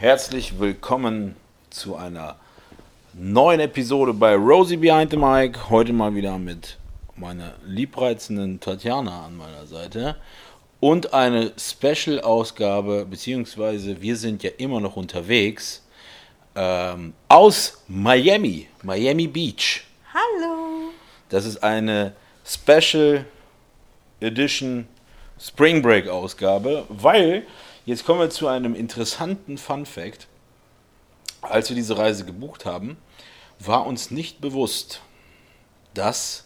Herzlich willkommen zu einer neuen Episode bei Rosie Behind the Mic. Heute mal wieder mit meiner liebreizenden Tatjana an meiner Seite und eine Special-Ausgabe, beziehungsweise wir sind ja immer noch unterwegs ähm, aus Miami, Miami Beach. Hallo. Das ist eine Special Edition Spring Break Ausgabe, weil jetzt kommen wir zu einem interessanten Fun Fact. Als wir diese Reise gebucht haben, war uns nicht bewusst, dass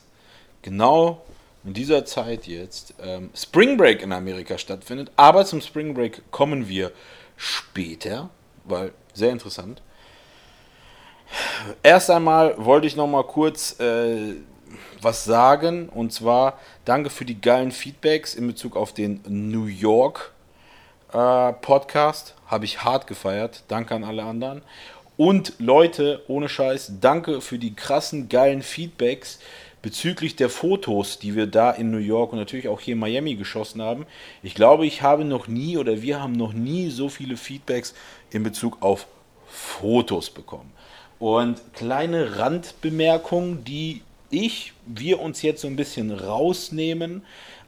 genau in dieser Zeit jetzt ähm, Spring Break in Amerika stattfindet. Aber zum Spring Break kommen wir später, weil sehr interessant. Erst einmal wollte ich noch mal kurz äh, was sagen und zwar danke für die geilen Feedbacks in Bezug auf den New York äh, Podcast. Habe ich hart gefeiert. Danke an alle anderen. Und Leute, ohne Scheiß, danke für die krassen geilen Feedbacks bezüglich der Fotos, die wir da in New York und natürlich auch hier in Miami geschossen haben. Ich glaube, ich habe noch nie oder wir haben noch nie so viele Feedbacks in Bezug auf Fotos bekommen. Und kleine Randbemerkungen, die ich, wir uns jetzt so ein bisschen rausnehmen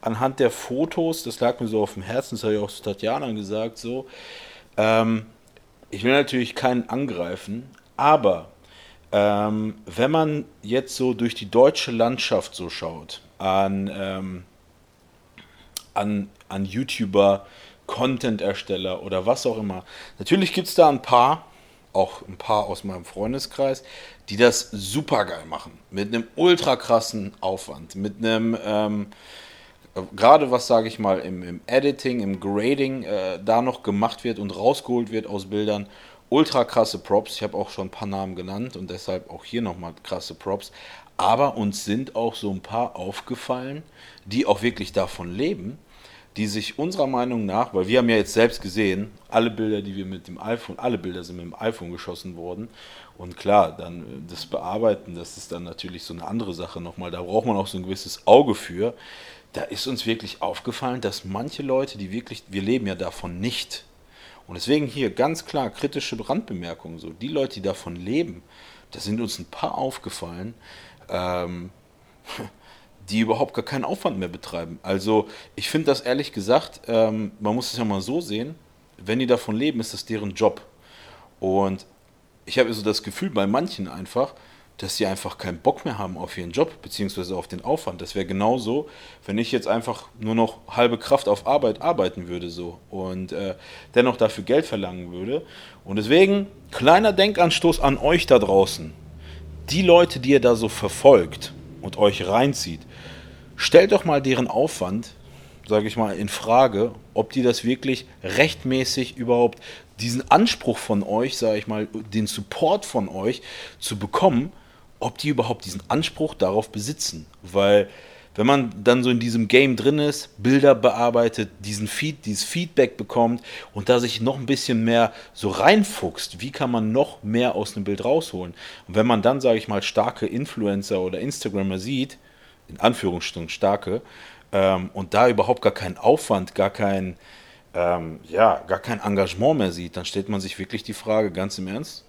anhand der Fotos, das lag mir so auf dem Herzen, das habe ich auch zu Tatjana gesagt, so. Ähm, ich will natürlich keinen angreifen, aber ähm, wenn man jetzt so durch die deutsche Landschaft so schaut, an, ähm, an, an YouTuber, Content-Ersteller oder was auch immer, natürlich gibt es da ein paar, auch ein paar aus meinem Freundeskreis, die das super geil machen. Mit einem ultra krassen Aufwand, mit einem, ähm, gerade was sage ich mal, im, im, Editing, im Grading äh, da noch gemacht wird und rausgeholt wird aus Bildern. Ultra krasse Props. Ich habe auch schon ein paar Namen genannt und deshalb auch hier nochmal krasse Props. Aber uns sind auch so ein paar aufgefallen, die auch wirklich davon leben die sich unserer Meinung nach, weil wir haben ja jetzt selbst gesehen, alle Bilder, die wir mit dem iPhone, alle Bilder sind mit dem iPhone geschossen worden. Und klar, dann äh, das Bearbeiten, das ist dann natürlich so eine andere Sache nochmal. Da braucht man auch so ein gewisses Auge für. Da ist uns wirklich aufgefallen, dass manche Leute, die wirklich, wir leben ja davon nicht. Und deswegen hier ganz klar kritische Brandbemerkungen. So, die Leute, die davon leben, da sind uns ein paar aufgefallen. Ähm, die überhaupt gar keinen Aufwand mehr betreiben. Also ich finde das ehrlich gesagt, ähm, man muss es ja mal so sehen, wenn die davon leben, ist das deren Job. Und ich habe so das Gefühl bei manchen einfach, dass sie einfach keinen Bock mehr haben auf ihren Job, beziehungsweise auf den Aufwand. Das wäre genauso, wenn ich jetzt einfach nur noch halbe Kraft auf Arbeit arbeiten würde so und äh, dennoch dafür Geld verlangen würde. Und deswegen, kleiner Denkanstoß an euch da draußen. Die Leute, die ihr da so verfolgt und euch reinzieht, stellt doch mal deren Aufwand, sage ich mal, in Frage, ob die das wirklich rechtmäßig überhaupt diesen Anspruch von euch, sage ich mal, den Support von euch zu bekommen, ob die überhaupt diesen Anspruch darauf besitzen. Weil wenn man dann so in diesem Game drin ist, Bilder bearbeitet, diesen Feed, dieses Feedback bekommt und da sich noch ein bisschen mehr so reinfuchst, wie kann man noch mehr aus einem Bild rausholen? Und wenn man dann, sage ich mal, starke Influencer oder Instagrammer sieht, in Anführungsstrichen starke, ähm, und da überhaupt gar keinen Aufwand, gar kein, ähm, ja, gar kein Engagement mehr sieht, dann stellt man sich wirklich die Frage, ganz im Ernst,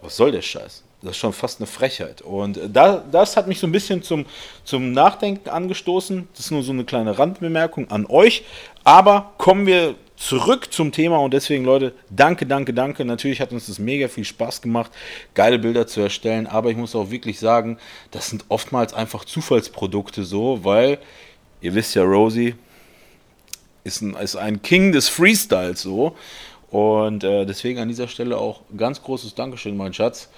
was soll der Scheiß? Das ist schon fast eine Frechheit. Und äh, da, das hat mich so ein bisschen zum, zum Nachdenken angestoßen. Das ist nur so eine kleine Randbemerkung an euch. Aber kommen wir zurück zum Thema und deswegen, Leute, danke, danke, danke. Natürlich hat uns das mega viel Spaß gemacht, geile Bilder zu erstellen, aber ich muss auch wirklich sagen, das sind oftmals einfach Zufallsprodukte so, weil ihr wisst ja, Rosie ist ein, ist ein King des Freestyles so. Und äh, deswegen an dieser Stelle auch ganz großes Dankeschön, mein Schatz.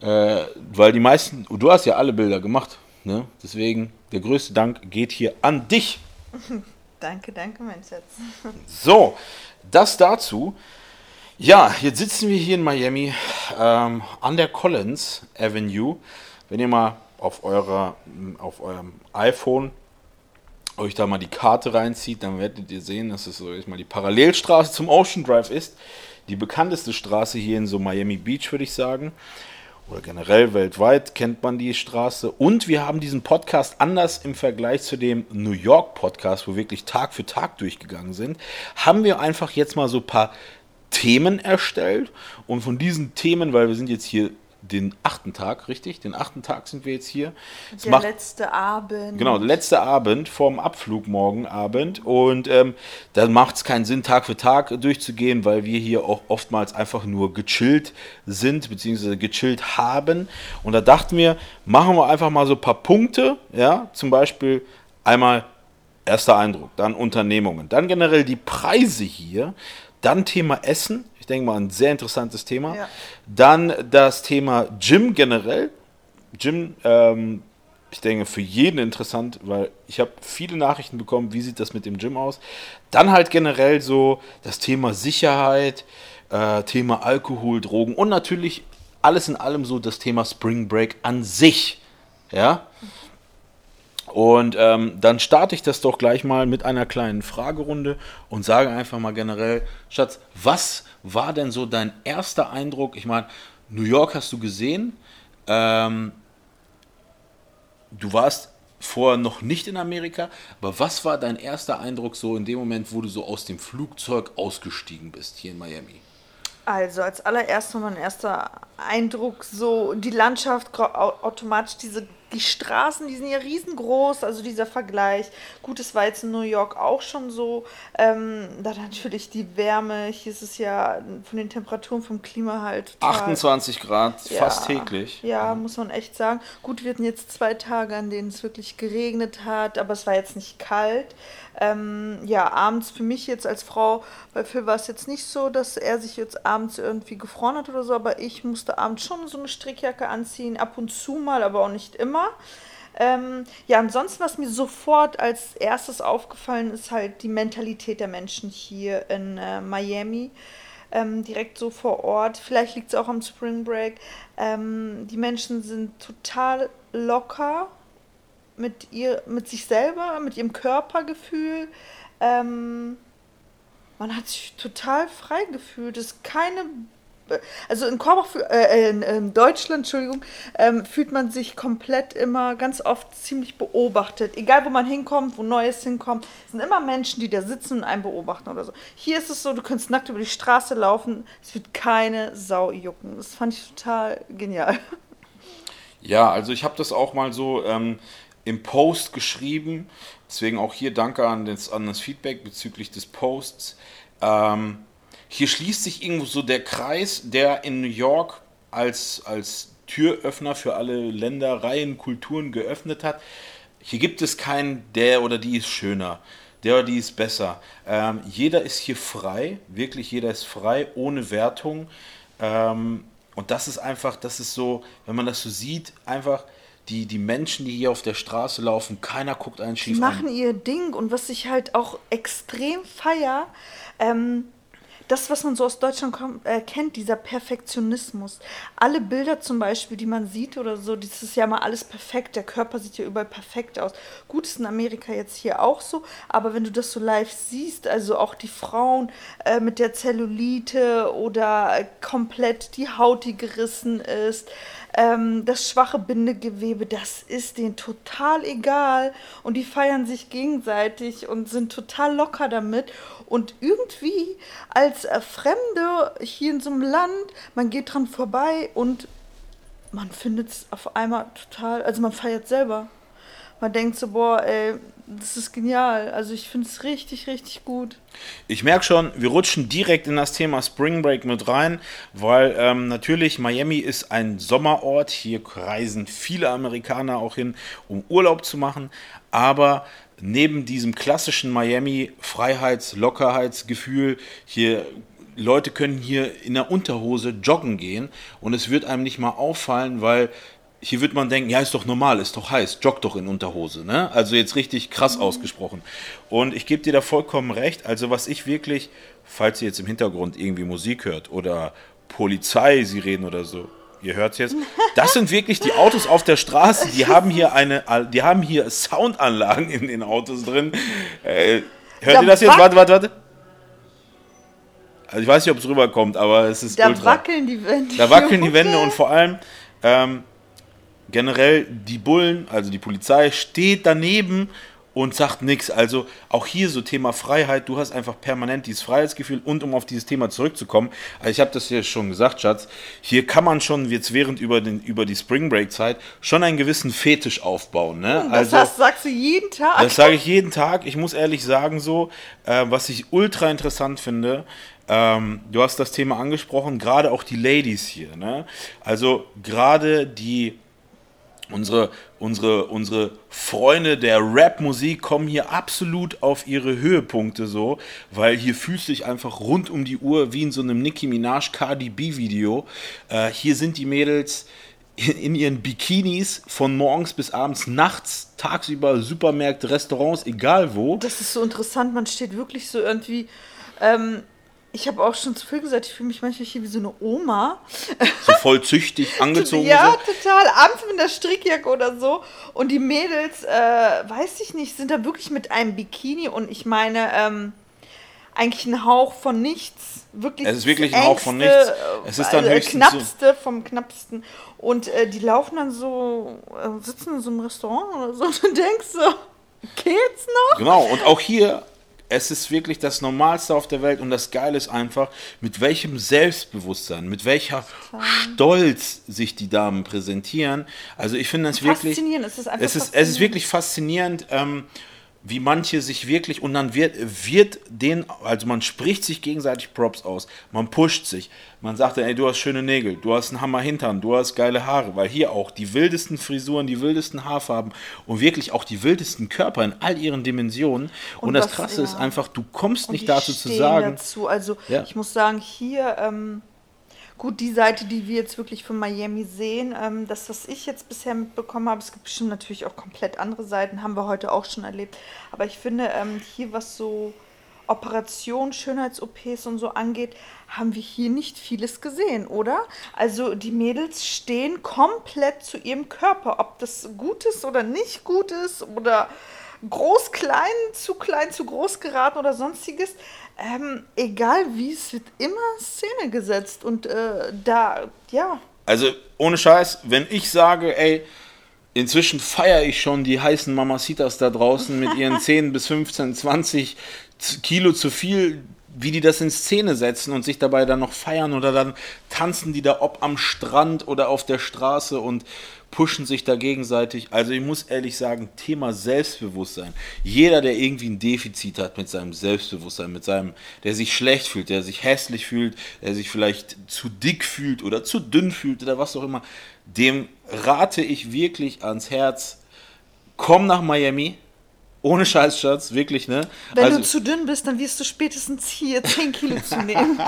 Äh, weil die meisten, du hast ja alle Bilder gemacht. Ne? Deswegen der größte Dank geht hier an dich. Danke, danke, mein Schatz. So, das dazu. Ja, jetzt sitzen wir hier in Miami ähm, an der Collins Avenue. Wenn ihr mal auf, eurer, auf eurem iPhone euch da mal die Karte reinzieht, dann werdet ihr sehen, dass es so mal die Parallelstraße zum Ocean Drive ist. Die bekannteste Straße hier in so Miami Beach, würde ich sagen. Oder generell weltweit kennt man die Straße. Und wir haben diesen Podcast anders im Vergleich zu dem New York Podcast, wo wir wirklich Tag für Tag durchgegangen sind, haben wir einfach jetzt mal so ein paar Themen erstellt. Und von diesen Themen, weil wir sind jetzt hier den achten Tag, richtig? Den achten Tag sind wir jetzt hier. Es der macht, letzte Abend. Genau, der letzte Abend vorm Abflug morgen Abend. Und ähm, dann macht es keinen Sinn, Tag für Tag durchzugehen, weil wir hier auch oftmals einfach nur gechillt sind, beziehungsweise gechillt haben. Und da dachten wir, machen wir einfach mal so ein paar Punkte, ja, zum Beispiel einmal erster Eindruck, dann Unternehmungen, dann generell die Preise hier, dann Thema Essen, ich denke mal, ein sehr interessantes Thema. Ja. Dann das Thema Gym generell. Gym, ähm, ich denke, für jeden interessant, weil ich habe viele Nachrichten bekommen, wie sieht das mit dem Gym aus. Dann halt generell so das Thema Sicherheit, äh, Thema Alkohol, Drogen und natürlich alles in allem so das Thema Spring Break an sich. Ja. Und ähm, dann starte ich das doch gleich mal mit einer kleinen Fragerunde und sage einfach mal generell, Schatz, was war denn so dein erster Eindruck? Ich meine, New York hast du gesehen. Ähm, du warst vorher noch nicht in Amerika, aber was war dein erster Eindruck so in dem Moment, wo du so aus dem Flugzeug ausgestiegen bist hier in Miami? Also als allererstes mein erster Eindruck so die Landschaft automatisch diese die Straßen, die sind ja riesengroß, also dieser Vergleich. Gut, es war jetzt in New York auch schon so. Ähm, da natürlich die Wärme, hier ist es ja von den Temperaturen vom Klima halt. Total, 28 Grad, ja, fast täglich. Ja, muss man echt sagen. Gut, wir hatten jetzt zwei Tage, an denen es wirklich geregnet hat, aber es war jetzt nicht kalt. Ähm, ja, abends für mich jetzt als Frau, bei Phil war es jetzt nicht so, dass er sich jetzt abends irgendwie gefroren hat oder so, aber ich musste abends schon so eine Strickjacke anziehen, ab und zu mal, aber auch nicht immer. Ähm, ja, ansonsten, was mir sofort als erstes aufgefallen ist, halt die Mentalität der Menschen hier in äh, Miami. Ähm, direkt so vor Ort. Vielleicht liegt es auch am Spring Break. Ähm, die Menschen sind total locker, mit ihr, mit sich selber, mit ihrem Körpergefühl. Ähm, man hat sich total frei gefühlt. Es ist keine also in Korbach, äh, in, in, Deutschland, Entschuldigung, ähm, fühlt man sich komplett immer ganz oft ziemlich beobachtet. Egal wo man hinkommt, wo Neues hinkommt, sind immer Menschen, die da sitzen und einen beobachten oder so. Hier ist es so, du kannst nackt über die Straße laufen, es wird keine Sau jucken. Das fand ich total genial. Ja, also ich habe das auch mal so ähm, im Post geschrieben. Deswegen auch hier danke an das, an das Feedback bezüglich des Posts. Ähm, hier schließt sich irgendwo so der Kreis, der in New York als, als Türöffner für alle Ländereien, Kulturen geöffnet hat. Hier gibt es keinen, der oder die ist schöner, der oder die ist besser. Ähm, jeder ist hier frei, wirklich jeder ist frei, ohne Wertung. Ähm, und das ist einfach, das ist so, wenn man das so sieht, einfach die, die Menschen, die hier auf der Straße laufen, keiner guckt einen schief die machen an. ihr Ding und was ich halt auch extrem feier, ähm, das, was man so aus Deutschland kommt, äh, kennt, dieser Perfektionismus. Alle Bilder zum Beispiel, die man sieht oder so, das ist ja mal alles perfekt. Der Körper sieht ja überall perfekt aus. Gut, ist in Amerika jetzt hier auch so, aber wenn du das so live siehst, also auch die Frauen äh, mit der Zellulite oder äh, komplett die Haut, die gerissen ist, ähm, das schwache Bindegewebe, das ist denen total egal und die feiern sich gegenseitig und sind total locker damit und irgendwie als äh, Fremde hier in so einem Land, man geht dran vorbei und man findet es auf einmal total, also man feiert selber. Man denkt so, boah, ey, das ist genial. Also ich finde es richtig, richtig gut. Ich merke schon, wir rutschen direkt in das Thema Spring Break mit rein, weil ähm, natürlich Miami ist ein Sommerort. Hier reisen viele Amerikaner auch hin, um Urlaub zu machen. Aber neben diesem klassischen Miami Freiheits-, Lockerheitsgefühl, hier Leute können hier in der Unterhose joggen gehen und es wird einem nicht mal auffallen, weil hier wird man denken, ja, ist doch normal, ist doch heiß, joggt doch in Unterhose. Ne? Also jetzt richtig krass mhm. ausgesprochen. Und ich gebe dir da vollkommen recht. Also was ich wirklich falls ihr jetzt im Hintergrund irgendwie Musik hört oder Polizei, sie reden oder so, ihr hört es jetzt. Das sind wirklich die Autos auf der Straße. Die haben hier eine, die haben hier Soundanlagen in den Autos drin. Äh, hört Da ihr das jetzt? Warte, warte, warte. Also ich weiß nicht, ob es rüberkommt, aber es ist Da ultra. wackeln die Wände. Da wackeln die Wände und vor allem ähm, generell die Bullen, also die Polizei, steht daneben und sagt nichts. Also auch hier so Thema Freiheit, du hast einfach permanent dieses Freiheitsgefühl und um auf dieses Thema zurückzukommen, also ich habe das ja schon gesagt, Schatz, hier kann man schon jetzt während über, den, über die Spring Break Zeit schon einen gewissen Fetisch aufbauen. Ne? Das hast, sagst du jeden Tag. Das sage ich jeden Tag. Ich muss ehrlich sagen, so, äh, was ich ultra interessant finde, ähm, du hast das Thema angesprochen, gerade auch die Ladies hier. Ne? Also gerade die, unsere, unsere, unsere Freunde der Rap-Musik kommen hier absolut auf ihre Höhepunkte so, weil hier fühlst du dich einfach rund um die Uhr wie in so einem Nicki Minaj Cardi B Video. Äh, hier sind die Mädels in, in ihren Bikinis von morgens bis abends, nachts, tagsüber, Supermärkte, Restaurants, egal wo. Das ist so interessant, man steht wirklich so irgendwie. Ähm, ich habe auch schon zu viel gesagt, ich fühle mich manchmal hier wie so eine Oma. So voll züchtig angezogen ja, sind. total. Abends mit der Strickjacke oder so. Und die Mädels, äh, weiß ich nicht, sind da wirklich mit einem Bikini und ich meine, ähm, eigentlich ein Hauch von nichts. Wirklich Es ist wirklich ein Hauch von nichts. Es ist dann äh, höchstens so- Knappste vom Knappsten. Und äh, die laufen dann so, äh, sitzen in so einem Restaurant oder so und du denkst so, geht's noch? Genau, und auch hier, es ist wirklich das Normalste auf der Welt und das Geile ist einfach, mit welchem Selbstbewusstsein, mit welcher Stolz sich die Damen präsentieren. Also ich finde das wirklich... Faszinierend, es ist einfach es ist, es ist wirklich faszinierend, ähm, wie manche sich wirklich und dann wird, wird den, also man spricht sich gegenseitig Props aus, man pusht sich, man sagt, ey, du hast schöne Nägel, du hast einen Hammer Hintern, du hast geile Haare, weil hier auch die wildesten Frisuren, die wildesten Haarfarben und wirklich auch die wildesten Körper in all ihren Dimensionen. Und, Und das was- Krasse ist ja. einfach, du kommst Und nicht dazu zu sagen, Dazu. Also Ja. ich muss sagen, hier, ähm, gut, die Seite, die wir jetzt wirklich von Miami sehen, ähm, das, was ich jetzt bisher mitbekommen habe, es gibt bestimmt natürlich auch komplett andere Seiten, haben wir heute auch schon erlebt. Aber ich finde, ähm, hier, was so Operationen, Schönheits-OPs und so angeht, haben wir hier nicht vieles gesehen, oder? Also die Mädels stehen komplett zu ihrem Körper, ob das gut ist oder nicht gut ist oder groß, klein, zu klein, zu groß geraten oder sonstiges. Ähm, egal wie, es wird immer Szene gesetzt und äh, da, ja, Also ohne Scheiß, wenn ich sage, ey, inzwischen feiere ich schon die heißen Mamacitas da draußen mit ihren 10 bis 15, 20 Z- Kilo zu viel, wie die das in Szene setzen und sich dabei dann noch feiern oder dann tanzen die da ob am Strand oder auf der Straße und pushen sich da gegenseitig. Also ich muss ehrlich sagen, Thema Selbstbewusstsein. Jeder, der irgendwie ein Defizit hat mit seinem Selbstbewusstsein, mit seinem, der sich schlecht fühlt, der sich hässlich fühlt, der sich vielleicht zu dick fühlt oder zu dünn fühlt oder was auch immer, dem rate ich wirklich ans Herz, komm nach Miami. Ohne Scheiß, Schatz, wirklich, ne? wenn also, du zu dünn bist, dann wirst du spätestens hier 10 Kilo zunehmen.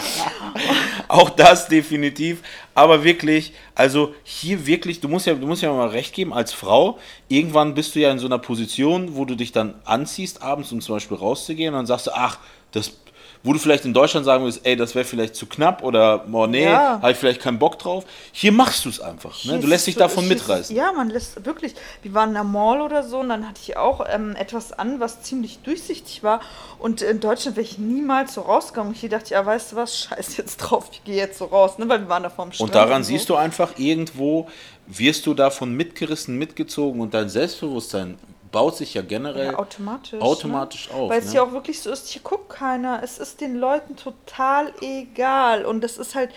Auch das definitiv. Aber wirklich, also hier wirklich, du musst ja, du musst ja mal recht geben, als Frau, irgendwann bist du ja in so einer Position, wo du dich dann anziehst, abends, um zum Beispiel rauszugehen, und dann sagst du, ach, das, wo du vielleicht in Deutschland sagen würdest, ey, das wäre vielleicht zu knapp oder oh, nee, Ja. habe ich vielleicht keinen Bock drauf. Hier machst du es einfach. Ne? Du lässt dich davon es- mitreißen. Ja, man lässt wirklich. Wir waren in der Mall oder so und dann hatte ich auch ähm, etwas an, was ziemlich durchsichtig war. Und in Deutschland wäre ich niemals so rausgegangen. Und hier dachte ich, ja, weißt du was, scheiß jetzt drauf, ich gehe jetzt so raus, ne? weil wir waren da vorm. Und daran so. siehst du einfach, irgendwo wirst du davon mitgerissen, mitgezogen und dein Selbstbewusstsein baut sich ja generell Ja, automatisch. automatisch ne? auf. Weil es ne? ja auch wirklich so ist, hier guckt keiner. Es ist den Leuten total egal. Und das ist halt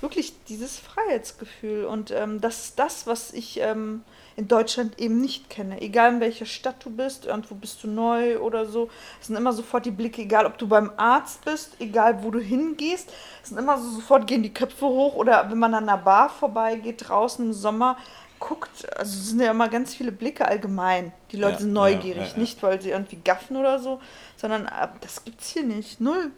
wirklich dieses Freiheitsgefühl. Und ähm, das ist das, was ich ähm, in Deutschland eben nicht kenne. Egal in welcher Stadt du bist, irgendwo bist du neu oder so. Es sind immer sofort die Blicke, egal ob du beim Arzt bist, egal wo du hingehst. Es sind immer so sofort gehen die Köpfe hoch. Oder wenn man an einer Bar vorbeigeht, draußen im Sommer, guckt, also es sind ja immer ganz viele Blicke allgemein. Die Leute Ja, sind neugierig, ja, nicht weil sie irgendwie gaffen oder so, sondern äh, das gibt's hier nicht. Null.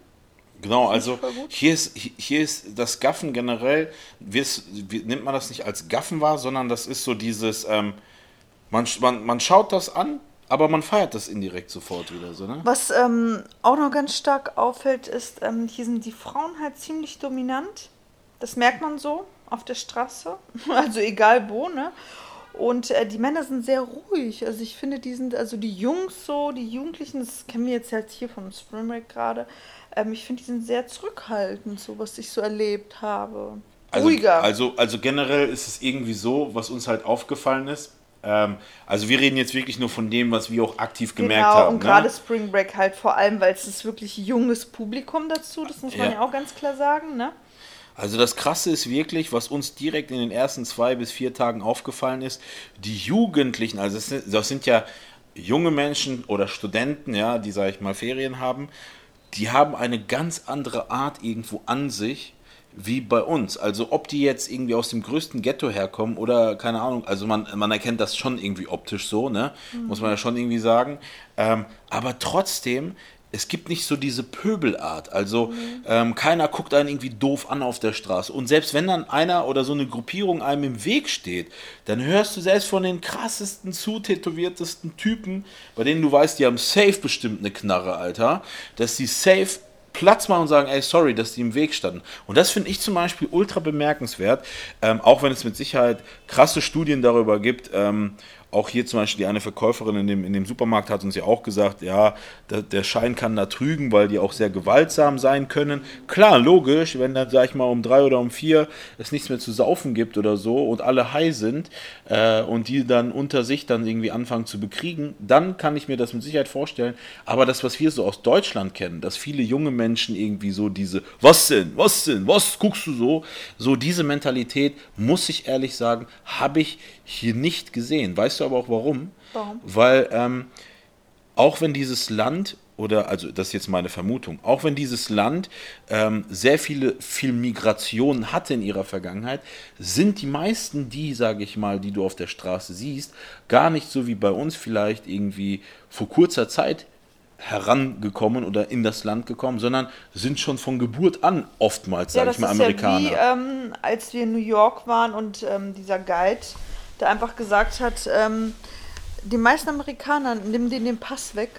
Genau, also hier ist, hier ist das Gaffen generell, wir's- nimmt man das nicht als Gaffen wahr, sondern das ist so dieses, ähm, man, man, man schaut das an aber man feiert das indirekt sofort wieder so, ne? Was ähm, auch noch ganz stark auffällt, ist, ähm, hier sind die Frauen halt ziemlich dominant. Das merkt man so auf der Straße, also egal wo, ne? Und äh, die Männer sind sehr ruhig. Also ich finde, die sind, also die Jungs so, die Jugendlichen, das kennen wir jetzt halt hier vom Spring Break gerade, ähm, ich finde, die sind sehr zurückhaltend, so was ich so erlebt habe. Also, Ruhiger. also, also generell ist es irgendwie so, was uns halt aufgefallen ist. Ähm, also wir reden jetzt wirklich nur von dem, was wir auch aktiv gemerkt genau, haben. und gerade Spring Break halt vor allem, weil es ist wirklich junges Publikum dazu, das muss man Ja. ja auch ganz klar sagen, ne? Also das Krasse ist wirklich, was uns direkt in den ersten zwei bis vier Tagen aufgefallen ist, die Jugendlichen, also das sind, ja junge Menschen oder Studenten, ja, die, sage ich mal, Ferien haben, die haben eine ganz andere Art irgendwo an sich wie bei uns. Also ob die jetzt irgendwie aus dem größten Ghetto herkommen oder keine Ahnung, also man, man erkennt das schon irgendwie optisch so, ne? Muss man ja schon irgendwie sagen. Ähm, aber trotzdem, es gibt nicht so diese Pöbelart. Also ähm, keiner guckt einen irgendwie doof an auf der Straße. Und selbst wenn dann einer oder so eine Gruppierung einem im Weg steht, dann hörst du selbst von den krassesten, zutätowiertesten Typen, bei denen du weißt, die haben safe bestimmt eine Knarre, Alter, dass die safe Platz machen und sagen, ey, sorry, dass die im Weg standen. Und das finde ich zum Beispiel ultra bemerkenswert, ähm, auch wenn es mit Sicherheit krasse Studien darüber gibt. Ähm, auch hier zum Beispiel die eine Verkäuferin in dem, in dem Supermarkt hat uns ja auch gesagt, ja, der, der Schein kann da trügen, weil die auch sehr gewaltsam sein können. Klar, logisch, wenn dann, sag ich mal, um drei oder um vier es nichts mehr zu saufen gibt oder so und alle high sind äh, und die dann unter sich dann irgendwie anfangen zu bekriegen, dann kann ich mir das mit Sicherheit vorstellen. Aber das, was wir so aus Deutschland kennen, dass viele junge Menschen irgendwie so diese, was denn, was denn, was guckst du so, so diese Mentalität, muss ich ehrlich sagen, habe ich hier nicht gesehen. Weißt du aber auch warum? Warum? Weil ähm, auch wenn dieses Land oder also das ist jetzt meine Vermutung, auch wenn dieses Land ähm, sehr viele viel Migration hatte in ihrer Vergangenheit, sind die meisten, die, sage ich mal, die du auf der Straße siehst, gar nicht so wie bei uns vielleicht irgendwie vor kurzer Zeit herangekommen oder in das Land gekommen, sondern sind schon von Geburt an oftmals, Ja, sage das ich mal, Amerikaner. ja wie, ähm, als wir in New York waren und ähm, dieser Guide, der einfach gesagt hat, ähm, die meisten Amerikaner nehmen denen den Pass weg.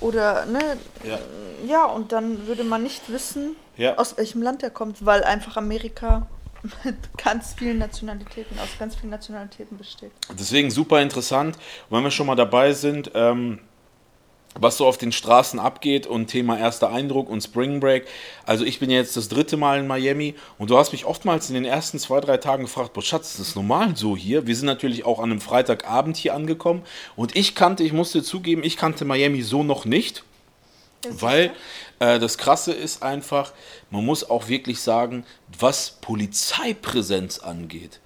Oder, ne, ja. ja, und dann würde man nicht wissen, Ja. aus welchem Land er kommt, weil einfach Amerika mit ganz vielen Nationalitäten, aus ganz vielen Nationalitäten besteht. Deswegen super interessant. Und wenn wir schon mal dabei sind, ähm, was so auf den Straßen abgeht und Thema erster Eindruck und Spring Break. Also ich bin jetzt das dritte Mal in Miami und du hast mich oftmals in den ersten zwei, drei Tagen gefragt, boah Schatz, ist das normal so hier? Wir sind natürlich auch an einem Freitagabend hier angekommen und ich kannte, ich musste zugeben, ich kannte Miami so noch nicht. Weil äh, das Krasse ist einfach, man muss auch wirklich sagen, was Polizeipräsenz angeht.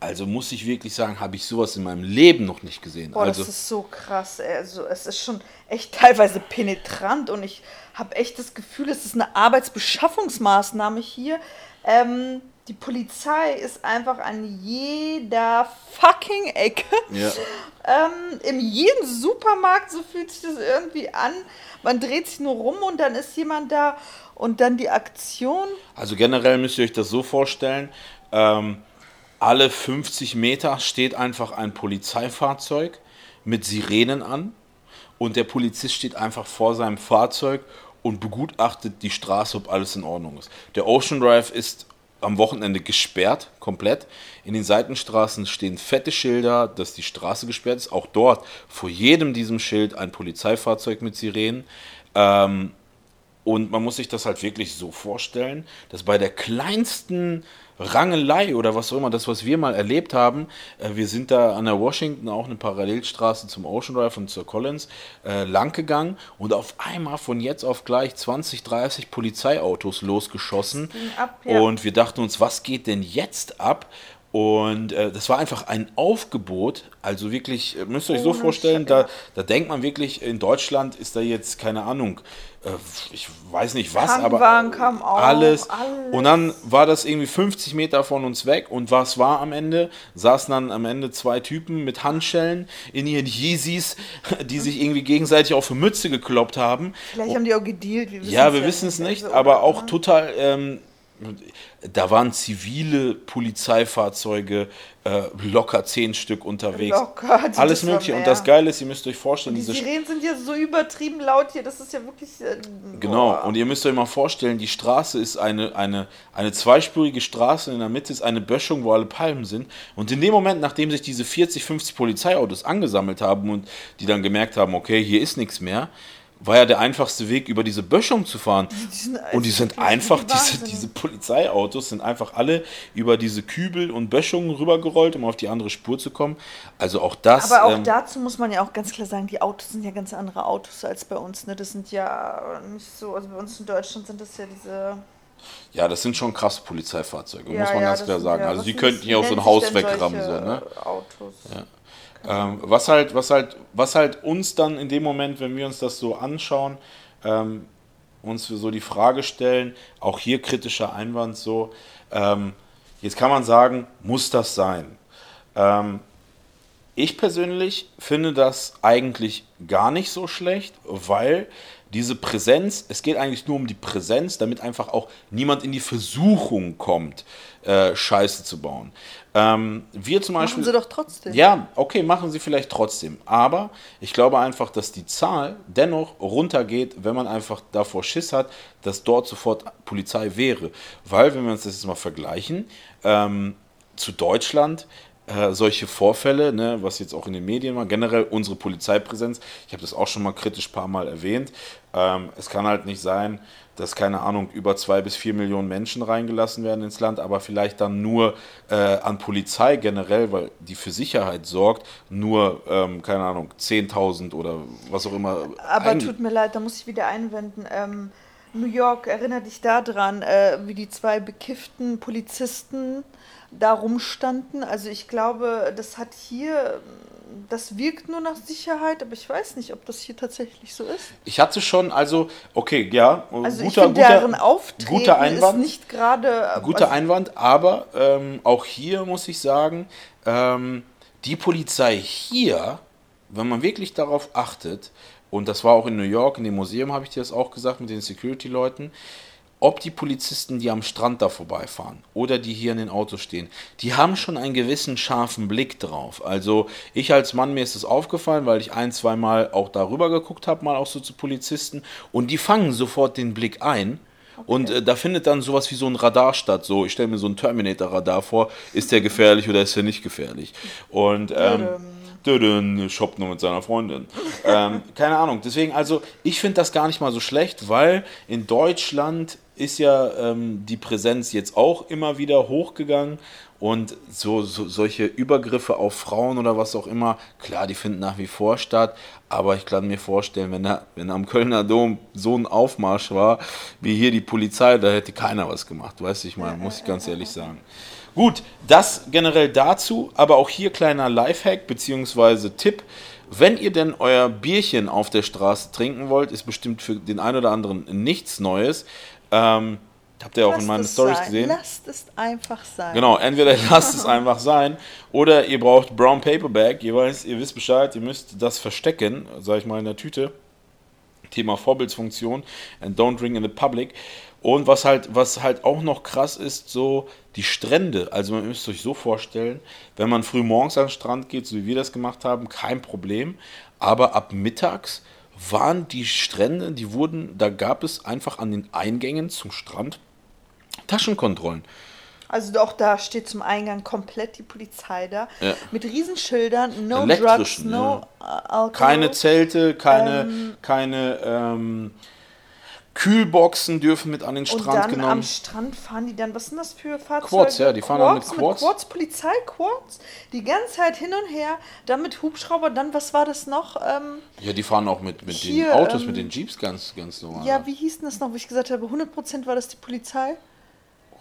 Also muss ich wirklich sagen, habe ich sowas in meinem Leben noch nicht gesehen. Boah, also das ist so krass. ey. Also es ist schon echt teilweise penetrant und ich habe echt das Gefühl, es ist eine Arbeitsbeschaffungsmaßnahme hier. Ähm, die Polizei ist einfach an jeder fucking Ecke. Ja. Ähm, in jedem Supermarkt, so fühlt sich das irgendwie an. Man dreht sich nur rum und dann ist jemand da und dann die Aktion. Also generell müsst ihr euch das so vorstellen, ähm, alle 50 Meter steht einfach ein Polizeifahrzeug mit Sirenen an und der Polizist steht einfach vor seinem Fahrzeug und begutachtet die Straße, ob alles in Ordnung ist. Der Ocean Drive ist am Wochenende gesperrt, komplett. In den Seitenstraßen stehen fette Schilder, dass die Straße gesperrt ist. Auch dort vor jedem diesem Schild ein Polizeifahrzeug mit Sirenen. Ähm, und man muss sich das halt wirklich so vorstellen, dass bei der kleinsten Rangelei oder was auch immer, das, was wir mal erlebt haben, äh, wir sind da an der Washington, auch eine Parallelstraße zum Ocean Drive und zur Collins, äh, lang gegangen und auf einmal von jetzt auf gleich 20, 30 Polizeiautos losgeschossen. ab, ja. Und wir dachten uns, was geht denn jetzt ab? Und äh, das war einfach ein Aufgebot. Also wirklich, äh, müsst ihr euch so vorstellen, da, da denkt man wirklich, in Deutschland ist da jetzt, keine Ahnung, ich weiß nicht was, Krankenwagen aber auch, alles. alles. Und dann war das irgendwie 50 Meter von uns weg. Und was war am Ende? Saßen dann am Ende zwei Typen mit Handschellen in ihren Yeezys, die sich irgendwie gegenseitig auf die Mütze gekloppt haben. Vielleicht haben die auch gedealt. Wir Ja, wir wissen es nicht, Also, aber auch total ähm, da waren zivile Polizeifahrzeuge, äh, locker zehn Stück unterwegs. Locker, Alles Mögliche. Und das Geile ist, ihr müsst euch vorstellen, Die diese Sirenen sind ja so übertrieben laut hier, das ist ja wirklich. Äh, Genau, boah. und ihr müsst euch mal vorstellen, die Straße ist eine, eine, eine zweispurige Straße, in der Mitte ist eine Böschung, wo alle Palmen sind. Und in dem Moment, nachdem sich diese 40, 50 Polizeiautos angesammelt haben und die dann gemerkt haben, okay, hier ist nichts mehr, war ja der einfachste Weg, über diese Böschung zu fahren. sind und die sind einfach, die diese, diese Polizeiautos sind einfach alle über diese Kübel und Böschungen rübergerollt, um auf die andere Spur zu kommen. Also auch das. Aber auch ähm, dazu muss man ja auch ganz klar sagen, die Autos sind ja ganz andere Autos als bei uns. Ne? Das sind ja nicht so, also bei uns in Deutschland sind das ja diese. ja, das sind schon krasse Polizeifahrzeuge, Ja, muss man ja, ganz klar sagen. ja- also die könnten hier auch so ein Haus wegrammen, so, ne? Autos. Ähm, was halt, was halt, was halt uns dann in dem Moment, wenn wir uns das so anschauen, ähm, uns so die Frage stellen, auch hier kritischer Einwand so, ähm, jetzt kann man sagen, muss das sein? Ähm, ich persönlich finde das eigentlich gar nicht so schlecht, weil diese Präsenz, es geht eigentlich nur um die Präsenz, damit einfach auch niemand in die Versuchung kommt, äh, Scheiße zu bauen. Ähm, wir zum Beispiel. Machen sie doch trotzdem. Ja, okay, machen sie vielleicht trotzdem. Aber ich glaube einfach, dass die Zahl dennoch runtergeht, wenn man einfach davor Schiss hat, dass dort sofort Polizei wäre. Weil, wenn wir uns das jetzt mal vergleichen, ähm, zu Deutschland, äh, solche Vorfälle, ne, was jetzt auch in den Medien war, generell unsere Polizeipräsenz, ich habe das auch schon mal kritisch ein paar Mal erwähnt, ähm, es kann halt nicht sein, dass, keine Ahnung, über zwei bis vier Millionen Menschen reingelassen werden ins Land, aber vielleicht dann nur äh, an Polizei generell, weil die für Sicherheit sorgt, nur, ähm, keine Ahnung, 10.000 oder was auch immer. Aber tut mir leid, da muss ich wieder einwenden. Ähm, New York, erinnere dich daran, äh, wie die zwei bekifften Polizisten da rumstanden. Also ich glaube, das hat hier, das wirkt nur nach Sicherheit, aber ich weiß nicht, ob das hier tatsächlich so ist. Ich hatte schon, also, okay, ja, Also ich guter, finde, guter, deren Auftreten guter Einwand. ist nicht gerade... Guter also, Einwand, aber ähm, auch hier muss ich sagen, ähm, die Polizei hier, wenn man wirklich darauf achtet, und das war auch in New York, in dem Museum habe ich dir das auch gesagt mit den Security-Leuten, ob die Polizisten, die am Strand da vorbeifahren oder die hier in den Autos stehen, die haben schon einen gewissen scharfen Blick drauf. Also ich als Mann, mir ist es aufgefallen, weil ich ein, zwei Mal auch darüber geguckt habe, mal auch so zu Polizisten und die fangen sofort den Blick ein. Und äh, da findet dann sowas wie so ein Radar statt. So, ich stelle mir so ein Terminator-Radar vor. Ist der gefährlich oder ist der nicht gefährlich? Und ähm, Dödön, shoppt nur mit seiner Freundin. ähm, keine Ahnung. Deswegen, also ich finde das gar nicht mal so schlecht, weil in Deutschland ist ja ähm, die Präsenz jetzt auch immer wieder hochgegangen und so, so solche Übergriffe auf Frauen oder was auch immer, klar, die finden nach wie vor statt, aber ich kann mir vorstellen, wenn, da, wenn am Kölner Dom so ein Aufmarsch war, wie hier die Polizei, da hätte keiner was gemacht, weißt du, ich meine, muss ich ganz ehrlich sagen. Gut, das generell dazu, aber auch hier kleiner Lifehack bzw. Tipp. Wenn ihr denn euer Bierchen auf der Straße trinken wollt, ist bestimmt für den einen oder anderen nichts Neues. Ähm, habt ihr auch lasst in meinen es Stories gesehen? Lasst es einfach sein. Genau, entweder lasst es einfach sein oder ihr braucht Brown Paper Bag. Ihr, weiß, ihr wisst Bescheid, ihr müsst das verstecken, sag ich mal, in der Tüte. Thema Vorbildsfunktion and don't drink in the public. Und was halt, was halt auch noch krass ist, so die Strände. Also man müsst euch so vorstellen, wenn man früh morgens an den Strand geht, so wie wir das gemacht haben, kein Problem. Aber ab mittags waren die Strände, die wurden, da gab es einfach an den Eingängen zum Strand Taschenkontrollen. Also auch da steht zum Eingang komplett die Polizei da. Ja. Mit Riesenschildern, no drugs, no äh, Alcohol. Keine Zelte, keine, keine ähm, Kühlboxen dürfen mit an den Und Strand dann am genommen. Strand fahren die dann, was sind das für Fahrzeuge? Quads, ja, die fahren dann mit Quads. Quads, Polizeiquads, die ganze Zeit hin und her, dann mit Hubschrauber, dann, was war das noch? Ähm, Ja, die fahren auch mit, mit Hier, den Autos, ähm, mit den Jeeps ganz, ganz normal. ja, wie hieß denn das noch, wo ich gesagt habe, 100% war das die Polizei?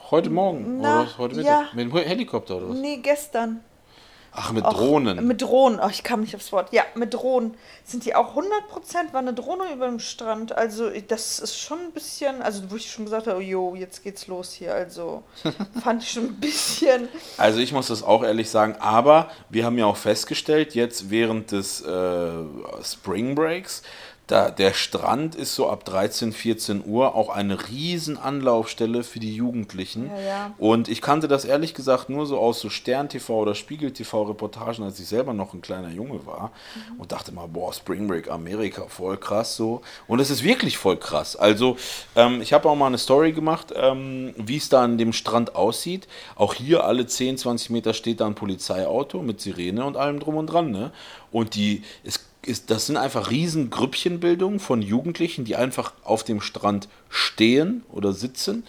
Heute Morgen Na, oder was? heute ja. Mittag? Mit dem Helikopter oder was? Nee, gestern. Ach, mit Och, Drohnen. Mit Drohnen. Oh, ich kam nicht aufs Wort. Ja, mit Drohnen. Sind die auch 100% war eine Drohne über dem Strand. Also, das ist schon ein bisschen. Also, wo ich schon gesagt habe, oh, jo, jetzt geht's los hier. Also, fand ich schon ein bisschen. Also ich muss das auch ehrlich sagen, aber wir haben ja auch festgestellt, jetzt während des äh, Spring Breaks, da, der Strand ist so ab 13, 14 Uhr auch eine riesen Anlaufstelle für die Jugendlichen. Ja, ja. Und ich kannte das ehrlich gesagt nur so aus so Stern TV oder Spiegel TV Reportagen, als ich selber noch ein kleiner Junge war Mhm. und dachte mal, boah, Spring Break Amerika, voll krass so. Und es ist wirklich voll krass. Also ähm, ich habe auch mal eine Story gemacht, ähm, wie es da an dem Strand aussieht. Auch hier alle 10, 20 Meter steht da ein Polizeiauto mit Sirene und allem drum und dran. Ne? Und die, es ist, das sind einfach riesen Grüppchenbildungen von Jugendlichen, die einfach auf dem Strand stehen oder sitzen.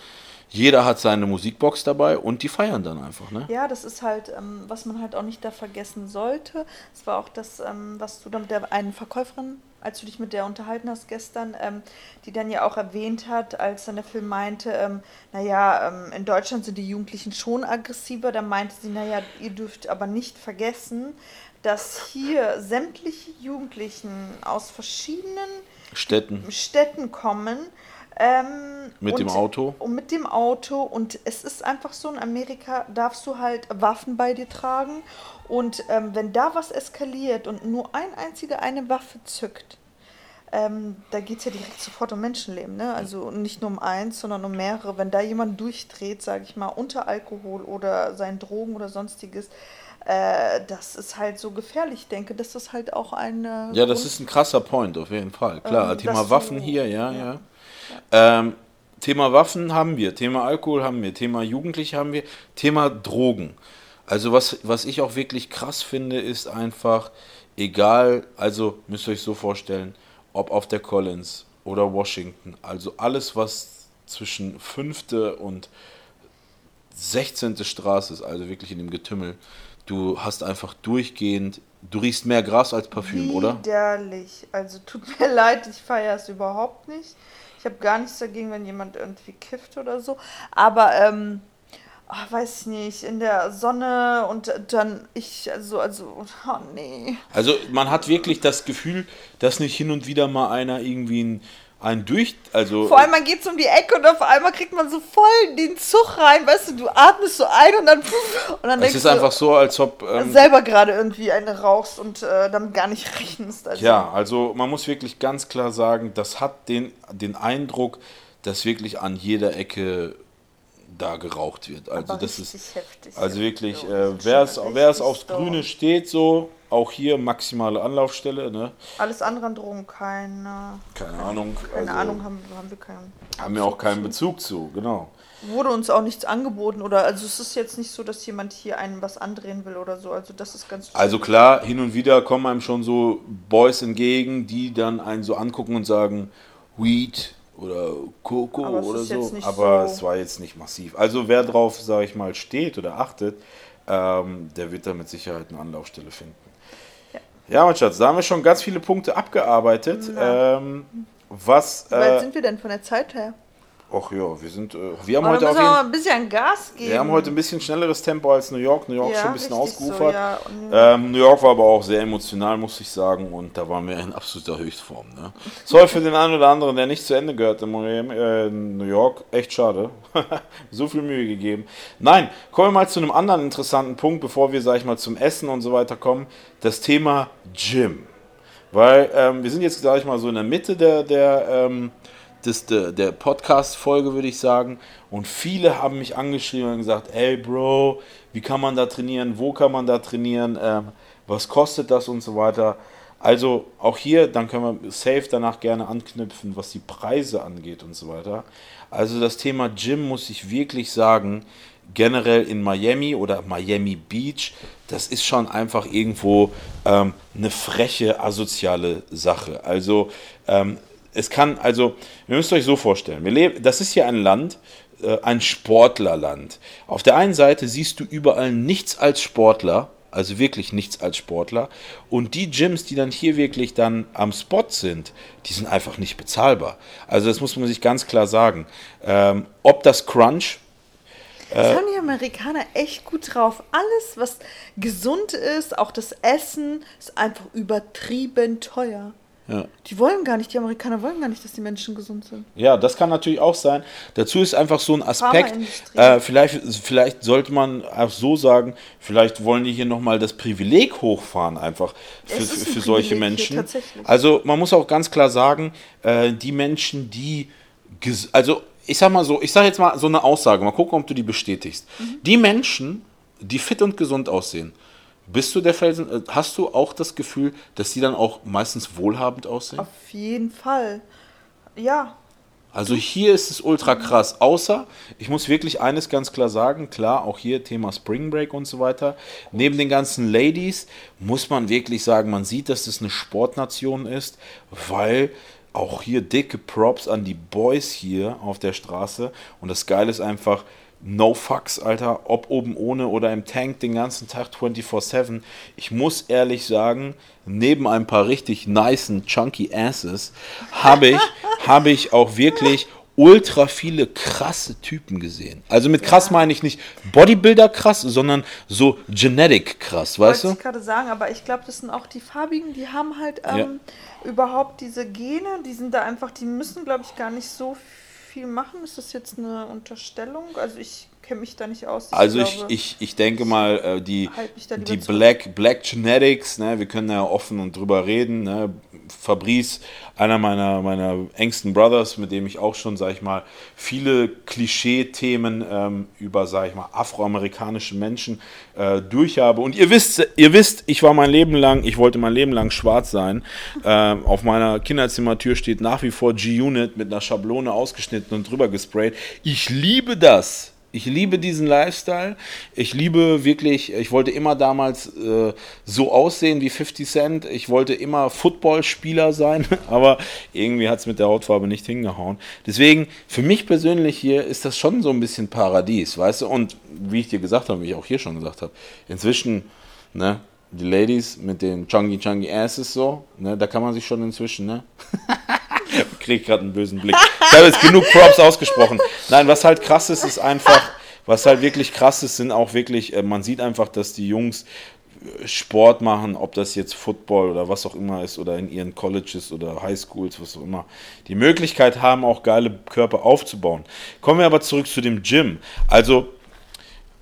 Jeder hat seine Musikbox dabei und die feiern dann einfach. Ne? Ja, das ist halt, ähm, was man halt auch nicht da vergessen sollte. Es war auch das, ähm, was du da mit der einen Verkäuferin, als du dich mit der unterhalten hast gestern, ähm, die dann ja auch erwähnt hat, als dann der Film meinte, ähm, naja, ähm, in Deutschland sind die Jugendlichen schon aggressiver. Da meinte sie, naja, ihr dürft aber nicht vergessen, dass hier sämtliche Jugendlichen aus verschiedenen Städten Städten kommen. Ähm, mit und, dem Auto. Und mit dem Auto. Und es ist einfach so, in Amerika darfst du halt Waffen bei dir tragen. Und ähm, wenn da was eskaliert und nur ein einziger eine Waffe zückt, ähm, da geht es ja direkt sofort um Menschenleben. Ne? Also nicht nur um eins, sondern um mehrere. Wenn da jemand durchdreht, sage ich mal, unter Alkohol oder seinen Drogen oder sonstiges, äh, das ist halt so gefährlich. Ich denke, dass das halt auch eine. Ja, das ist ein krasser Point, auf jeden Fall. Klar, Ähm, Thema Waffen hier, ja, ja. ja. Ähm, Thema Waffen haben wir, Thema Alkohol haben wir, Thema Jugendliche haben wir, Thema Drogen. Also was, was ich auch wirklich krass finde, ist einfach, egal, also müsst ihr euch so vorstellen, ob auf der Collins oder Washington, also alles, was zwischen fünfte und 16. Straße ist, also wirklich in dem Getümmel, du hast einfach durchgehend, du riechst mehr Gras als Parfüm, oder? Widerlich. Also tut mir leid, ich feiere es überhaupt nicht. Ich habe gar nichts dagegen, wenn jemand irgendwie kifft oder so. Aber, ähm, ach, weiß ich nicht, in der Sonne und dann ich, also, also, oh nee. Also man hat wirklich das Gefühl, dass nicht hin und wieder mal einer irgendwie ein, ein durch, also Vor allem, man geht so um die Ecke und auf einmal kriegt man so voll den Zug rein, weißt du, du atmest so ein und dann, und dann es denkst ist du einfach so, als ob ähm, selber gerade irgendwie eine rauchst und äh, damit gar nicht rechnest. Also, ja, also man muss wirklich ganz klar sagen, das hat den den Eindruck, dass wirklich an jeder Ecke da geraucht wird. Also das ist heftig. also wirklich, äh, wer es aufs. Grüne steht, so auch hier maximale Anlaufstelle, ne? Alles andere an Drogen, keine, Keine Ahnung, keine also, Ahnung, haben, haben wir keinen. haben wir auch keinen Bezug zu, genau. Wurde uns auch nichts angeboten oder, also es ist jetzt nicht so, dass jemand hier einen was andrehen will oder so, also das ist ganz Also klar, hin und wieder kommen einem schon so Boys entgegen, die dann einen so angucken und sagen, Weed oder Coco oder so. Aber so- es war jetzt nicht massiv. Also wer drauf, sage ich mal, steht oder achtet, ähm, der wird da mit Sicherheit eine Anlaufstelle finden. Ja, mein Schatz, da haben wir schon ganz viele Punkte abgearbeitet. Ähm, was, Wie weit äh, sind wir denn von der Zeit her? Ach ja, wir sind, äh, wir haben Aber heute auf jeden ein bisschen Gas geben. wir haben heute ein bisschen schnelleres Tempo als New York. New York Ja, schon ein bisschen richtig so, ausgeufert. ja. Ähm, New York war aber auch sehr emotional, muss ich sagen. Und da waren wir in absoluter Höchstform. Ne? Soll für den einen oder anderen, der nicht zu Ende gehört in äh, in New York, echt schade. so viel Mühe gegeben. Nein, kommen wir mal zu einem anderen interessanten Punkt, bevor wir, sag ich mal, zum Essen und so weiter kommen. Das Thema Gym. Weil ähm, wir sind jetzt, sag ich mal, so in der Mitte der, der, ähm, der, der Podcast-Folge, würde ich sagen. Und viele haben mich angeschrieben und gesagt, ey Bro, wie kann man da trainieren? Wo kann man da trainieren? Ähm, was kostet das und so weiter? Also auch hier, dann können wir safe danach gerne anknüpfen, was die Preise angeht und so weiter. Also das Thema Gym muss ich wirklich sagen, generell in Miami oder Miami Beach, das ist schon einfach irgendwo ähm, eine freche, asoziale Sache. Also ähm, es kann, also, ihr müsst euch so vorstellen, wir leben, das ist hier ein Land, äh, ein Sportlerland. Auf der einen Seite siehst du überall nichts als Sportler, also wirklich nichts als Sportler. Und die Gyms, die dann hier wirklich dann am Spot sind, die sind einfach nicht bezahlbar. Also das muss man sich ganz klar sagen. Ähm, ob das Crunch, Das haben die Amerikaner echt gut drauf. Alles, was gesund ist, auch das Essen, ist einfach übertrieben teuer. Ja. Die wollen gar nicht, die Amerikaner wollen gar nicht, dass die Menschen gesund sind. Ja, das kann natürlich auch sein. Dazu ist einfach so ein Aspekt. Äh, vielleicht, vielleicht sollte man auch so sagen, vielleicht wollen die hier nochmal das Privileg hochfahren, einfach für, für, solche Menschen. Also man muss auch ganz klar sagen, äh, die Menschen, die also ich sag mal so, ich sag jetzt mal so eine Aussage, mal gucken, ob du die bestätigst. Mhm. Die Menschen, die fit und gesund aussehen, bist du der Felsen, äh, hast du auch das Gefühl, dass die dann auch meistens wohlhabend aussehen? Auf jeden Fall. Ja, Also hier ist es ultra krass. Außer, ich muss wirklich eines ganz klar sagen, klar, auch hier Thema Spring Break und so weiter. Neben den ganzen Ladies muss man wirklich sagen, man sieht, dass es eine Sportnation ist, weil auch hier dicke Props an die Boys hier auf der Straße. Und das Geile ist einfach, no fucks, Alter, ob oben ohne oder im Tank den ganzen Tag 24-7. Ich muss ehrlich sagen, neben ein paar richtig nicen, chunky Asses, habe ich, habe ich auch wirklich ultra viele krasse Typen gesehen. Also mit krass meine ich nicht Bodybuilder krass, sondern so Genetic krass, weißt wollte du? ich gerade sagen, aber ich glaube, das sind auch die Farbigen, die haben halt ähm, überhaupt diese Gene, die sind da einfach, die müssen, glaube ich, gar nicht so viel machen. Ist das jetzt eine Unterstellung? Also ich kenne mich da nicht aus. Also ich, glaube, ich, ich denke mal, äh, die, die. Black, Black Genetics, ne, wir können ja offen und drüber reden. Ne, Fabrice, einer meiner, meiner engsten Brothers, mit dem ich auch schon, sag ich mal, viele Klischee-Themen ähm, über, sag ich mal, afroamerikanische Menschen äh, durch habe. Und ihr wisst, ihr wisst, ich war mein Leben lang, ich wollte mein Leben lang schwarz sein. Ähm, auf meiner Kinderzimmertür steht nach wie vor G-Unit mit einer Schablone ausgeschnitten und drüber gesprayt. Ich liebe das. Ich liebe diesen Lifestyle. Ich liebe wirklich, ich wollte immer damals äh, so aussehen wie 50 Cent. Ich wollte immer Footballspieler sein, aber irgendwie hat es mit der Hautfarbe nicht hingehauen. Deswegen, für mich persönlich hier ist das schon so ein bisschen Paradies, weißt du? Und wie ich dir gesagt habe, wie ich auch hier schon gesagt habe, inzwischen, ne, die Ladies mit den chunky chunky Asses so, ne, da kann man sich schon inzwischen, ne? Ich krieg gerade einen bösen Blick. Ich habe jetzt genug Props ausgesprochen. Nein, was halt krass ist, ist einfach, was halt wirklich krass ist, sind auch wirklich, äh, man sieht einfach, dass die Jungs äh, Sport machen, ob das jetzt Football oder was auch immer ist oder in ihren Colleges oder Highschools, was auch immer, die Möglichkeit haben, auch geile Körper aufzubauen. Kommen wir aber zurück zu dem Gym. Also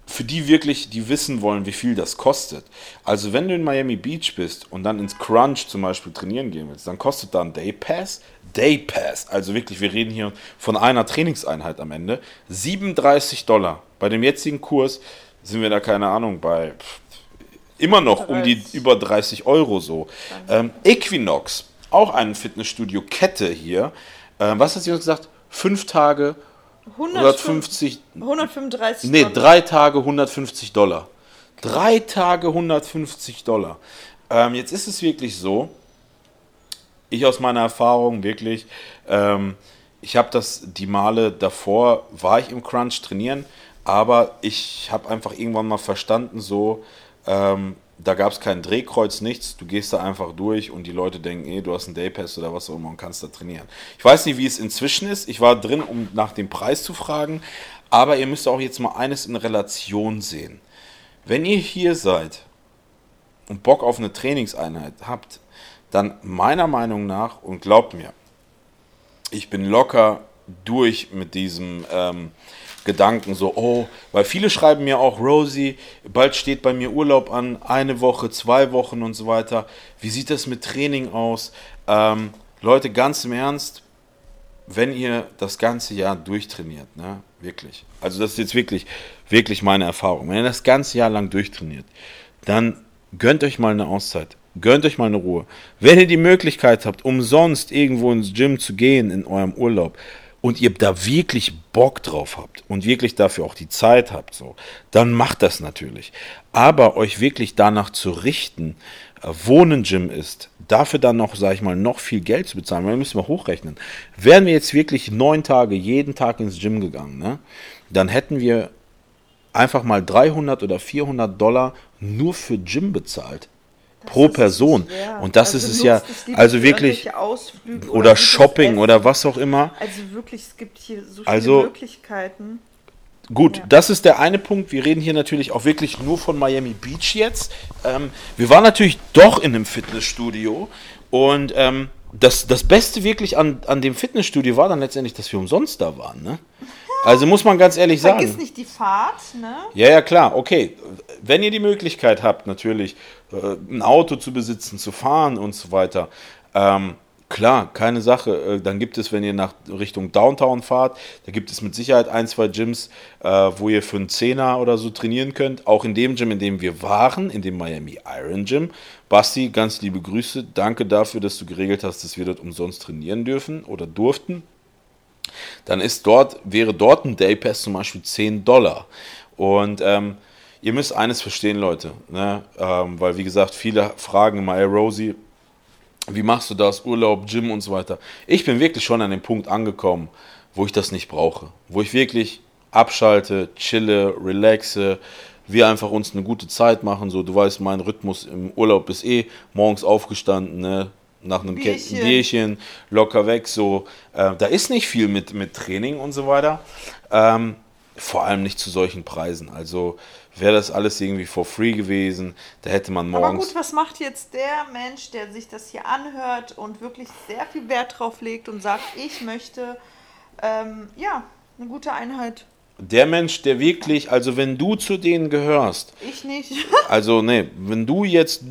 für die wirklich, die wissen wollen, wie viel das kostet. Also wenn du in Miami Beach bist und dann ins Crunch zum Beispiel trainieren gehen willst, dann kostet da ein Day Pass, Day Pass, also wirklich, wir reden hier von einer Trainingseinheit am Ende, 37 Dollar. Bei dem jetzigen Kurs sind wir da, keine Ahnung, bei immer noch um die 30. über 30 Euro so. Ähm, Equinox, auch ein Fitnessstudio-Kette hier. Ähm, was hat sie uns gesagt? Fünf Tage, 150 135 Nee, Dollar. drei Tage 150 Dollar. Drei Tage 150 Dollar. Ähm, jetzt ist es wirklich so, ich aus meiner Erfahrung wirklich, ähm, ich habe das die Male davor, war ich im Crunch trainieren, aber ich habe einfach irgendwann mal verstanden, so, ähm, da gab es kein Drehkreuz, nichts. Du gehst da einfach durch und die Leute denken, eh, du hast einen Daypass oder was auch immer und kannst da trainieren. Ich weiß nicht, wie es inzwischen ist. Ich war drin, um nach dem Preis zu fragen. Aber ihr müsst auch jetzt mal eines in Relation sehen. Wenn ihr hier seid und Bock auf eine Trainingseinheit habt, dann meiner Meinung nach, und glaubt mir, ich bin locker durch mit diesem ähm, Gedanken, so, oh, weil viele schreiben mir auch, Rosie, bald steht bei mir Urlaub an, eine Woche, zwei Wochen und so weiter. Wie sieht das mit Training aus? Ähm, Leute, ganz im Ernst, wenn ihr das ganze Jahr durchtrainiert, ne, wirklich, also das ist jetzt wirklich, wirklich meine Erfahrung, wenn ihr das ganze Jahr lang durchtrainiert, dann gönnt euch mal eine Auszeit, gönnt euch mal eine Ruhe. Wenn ihr die Möglichkeit habt, umsonst irgendwo ins Gym zu gehen in eurem Urlaub und ihr da wirklich Bock drauf habt und wirklich dafür auch die Zeit habt, so, dann macht das natürlich. Aber euch wirklich danach zu richten, äh, wo ein Gym ist, dafür dann noch, sag ich mal, noch viel Geld zu bezahlen, weil wir müssen mal hochrechnen. Wären wir jetzt wirklich neun Tage jeden Tag ins Gym gegangen, ne, dann hätten wir einfach mal 300 oder 400 Dollar nur für Gym bezahlt. Pro Person. Und das Also ist es ja, also wirklich, oder Shopping oder was auch immer. Also wirklich, es gibt hier so viele Also- Möglichkeiten. Gut, Ja. das ist der eine Punkt. Wir reden hier natürlich auch wirklich nur von Miami Beach jetzt. Ähm, wir waren natürlich doch in einem Fitnessstudio und ähm, das, das Beste wirklich an, an dem Fitnessstudio war dann letztendlich, dass wir umsonst da waren. Ne? Also muss man ganz ehrlich sagen. Vergiss nicht die Fahrt, ne? Ja, ja, klar, okay. Wenn ihr die Möglichkeit habt, natürlich äh, ein Auto zu besitzen, zu fahren und so weiter, ähm, klar, keine Sache. Äh, dann gibt es, wenn ihr nach Richtung Downtown fahrt, da gibt es mit Sicherheit ein, zwei Gyms, äh, wo ihr für einen Zehner oder so trainieren könnt. Auch in dem Gym, in dem wir waren, in dem Miami Iron Gym. Basti, ganz liebe Grüße. Danke dafür, dass du geregelt hast, dass wir dort umsonst trainieren dürfen oder durften dann ist dort, wäre dort ein Day Pass zum Beispiel 10 Dollar. Und ähm, ihr müsst eines verstehen, Leute, ne? Ähm, weil wie gesagt, viele fragen immer, hey Rosie, wie machst du das, Urlaub, Gym und so weiter. Ich bin wirklich schon an dem Punkt angekommen, wo ich das nicht brauche, wo ich wirklich abschalte, chille, relaxe, wir einfach uns eine gute Zeit machen. So, du weißt, mein Rhythmus im Urlaub ist eh morgens aufgestanden, ne? nach einem Bierchen. Bierchen locker weg. So, äh, da ist nicht viel mit, mit Training und so weiter. Ähm, vor allem nicht zu solchen Preisen. Also wäre das alles irgendwie for free gewesen, da hätte man morgens. Aber gut, was macht jetzt der Mensch, der sich das hier anhört und wirklich sehr viel Wert drauf legt und sagt, ich möchte ähm, ja eine gute Einheit der Mensch, der wirklich, also wenn du zu denen gehörst. Ich nicht. also, ne, wenn du jetzt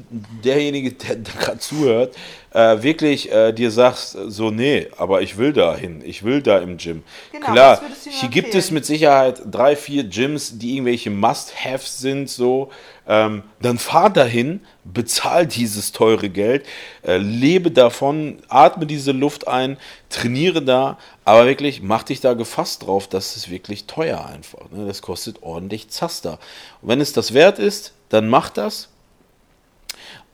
derjenige, der, der gerade zuhört, äh, wirklich äh, dir sagst, so, nee, aber ich will da hin, ich will da im Gym. Genau, Klar, hier gibt es mit Sicherheit drei, vier Gyms, die irgendwelche Must-Haves sind, so. Ähm, dann fahr dahin, bezahl dieses teure Geld, äh, lebe davon, atme diese Luft ein, trainiere da, aber wirklich mach dich da gefasst drauf, das ist wirklich teuer einfach. Ne? Das kostet ordentlich Zaster. Und wenn es das wert ist, dann mach das.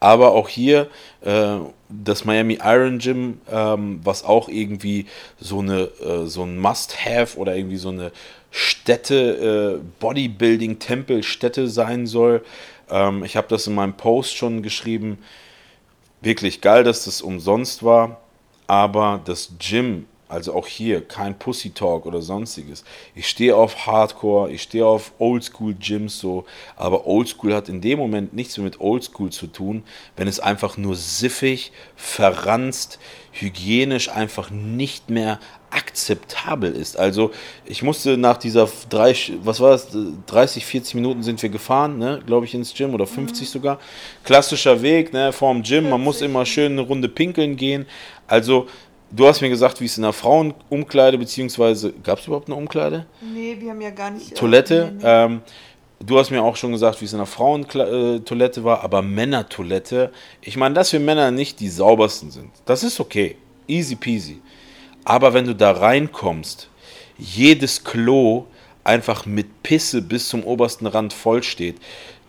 Aber auch hier äh, das Miami Iron Gym, ähm, was auch irgendwie so eine äh, so ein Must-Have oder irgendwie so eine Stätte, äh, Bodybuilding, Tempelstätte sein soll. Ähm, ich habe das in meinem Post schon geschrieben. Wirklich geil, dass das umsonst war. Aber das Gym also auch hier kein Pussy Talk oder sonstiges. Ich stehe auf Hardcore, ich stehe auf Oldschool Gyms so, aber Oldschool hat in dem Moment nichts mehr mit Oldschool zu tun, wenn es einfach nur siffig, verranzt, hygienisch einfach nicht mehr akzeptabel ist. Also ich musste nach dieser drei, was war das, 30, 40 Minuten sind wir gefahren, ne, glaube ich, ins Gym oder 50 mhm. sogar. Klassischer Weg, ne, vorm Gym, man muss immer schön eine Runde pinkeln gehen. Also Du hast mir gesagt, wie es in der Frauenumkleide, beziehungsweise gab es überhaupt eine Umkleide? Nee, wir haben ja gar nicht. Äh, Toilette. nee, nee. Ähm, du hast mir auch schon gesagt, wie es in der Frauentoilette war, aber Männertoilette. Ich meine, dass wir Männer nicht die saubersten sind, das ist okay. Easy peasy. Aber wenn du da reinkommst, jedes Klo einfach mit Pisse bis zum obersten Rand voll steht,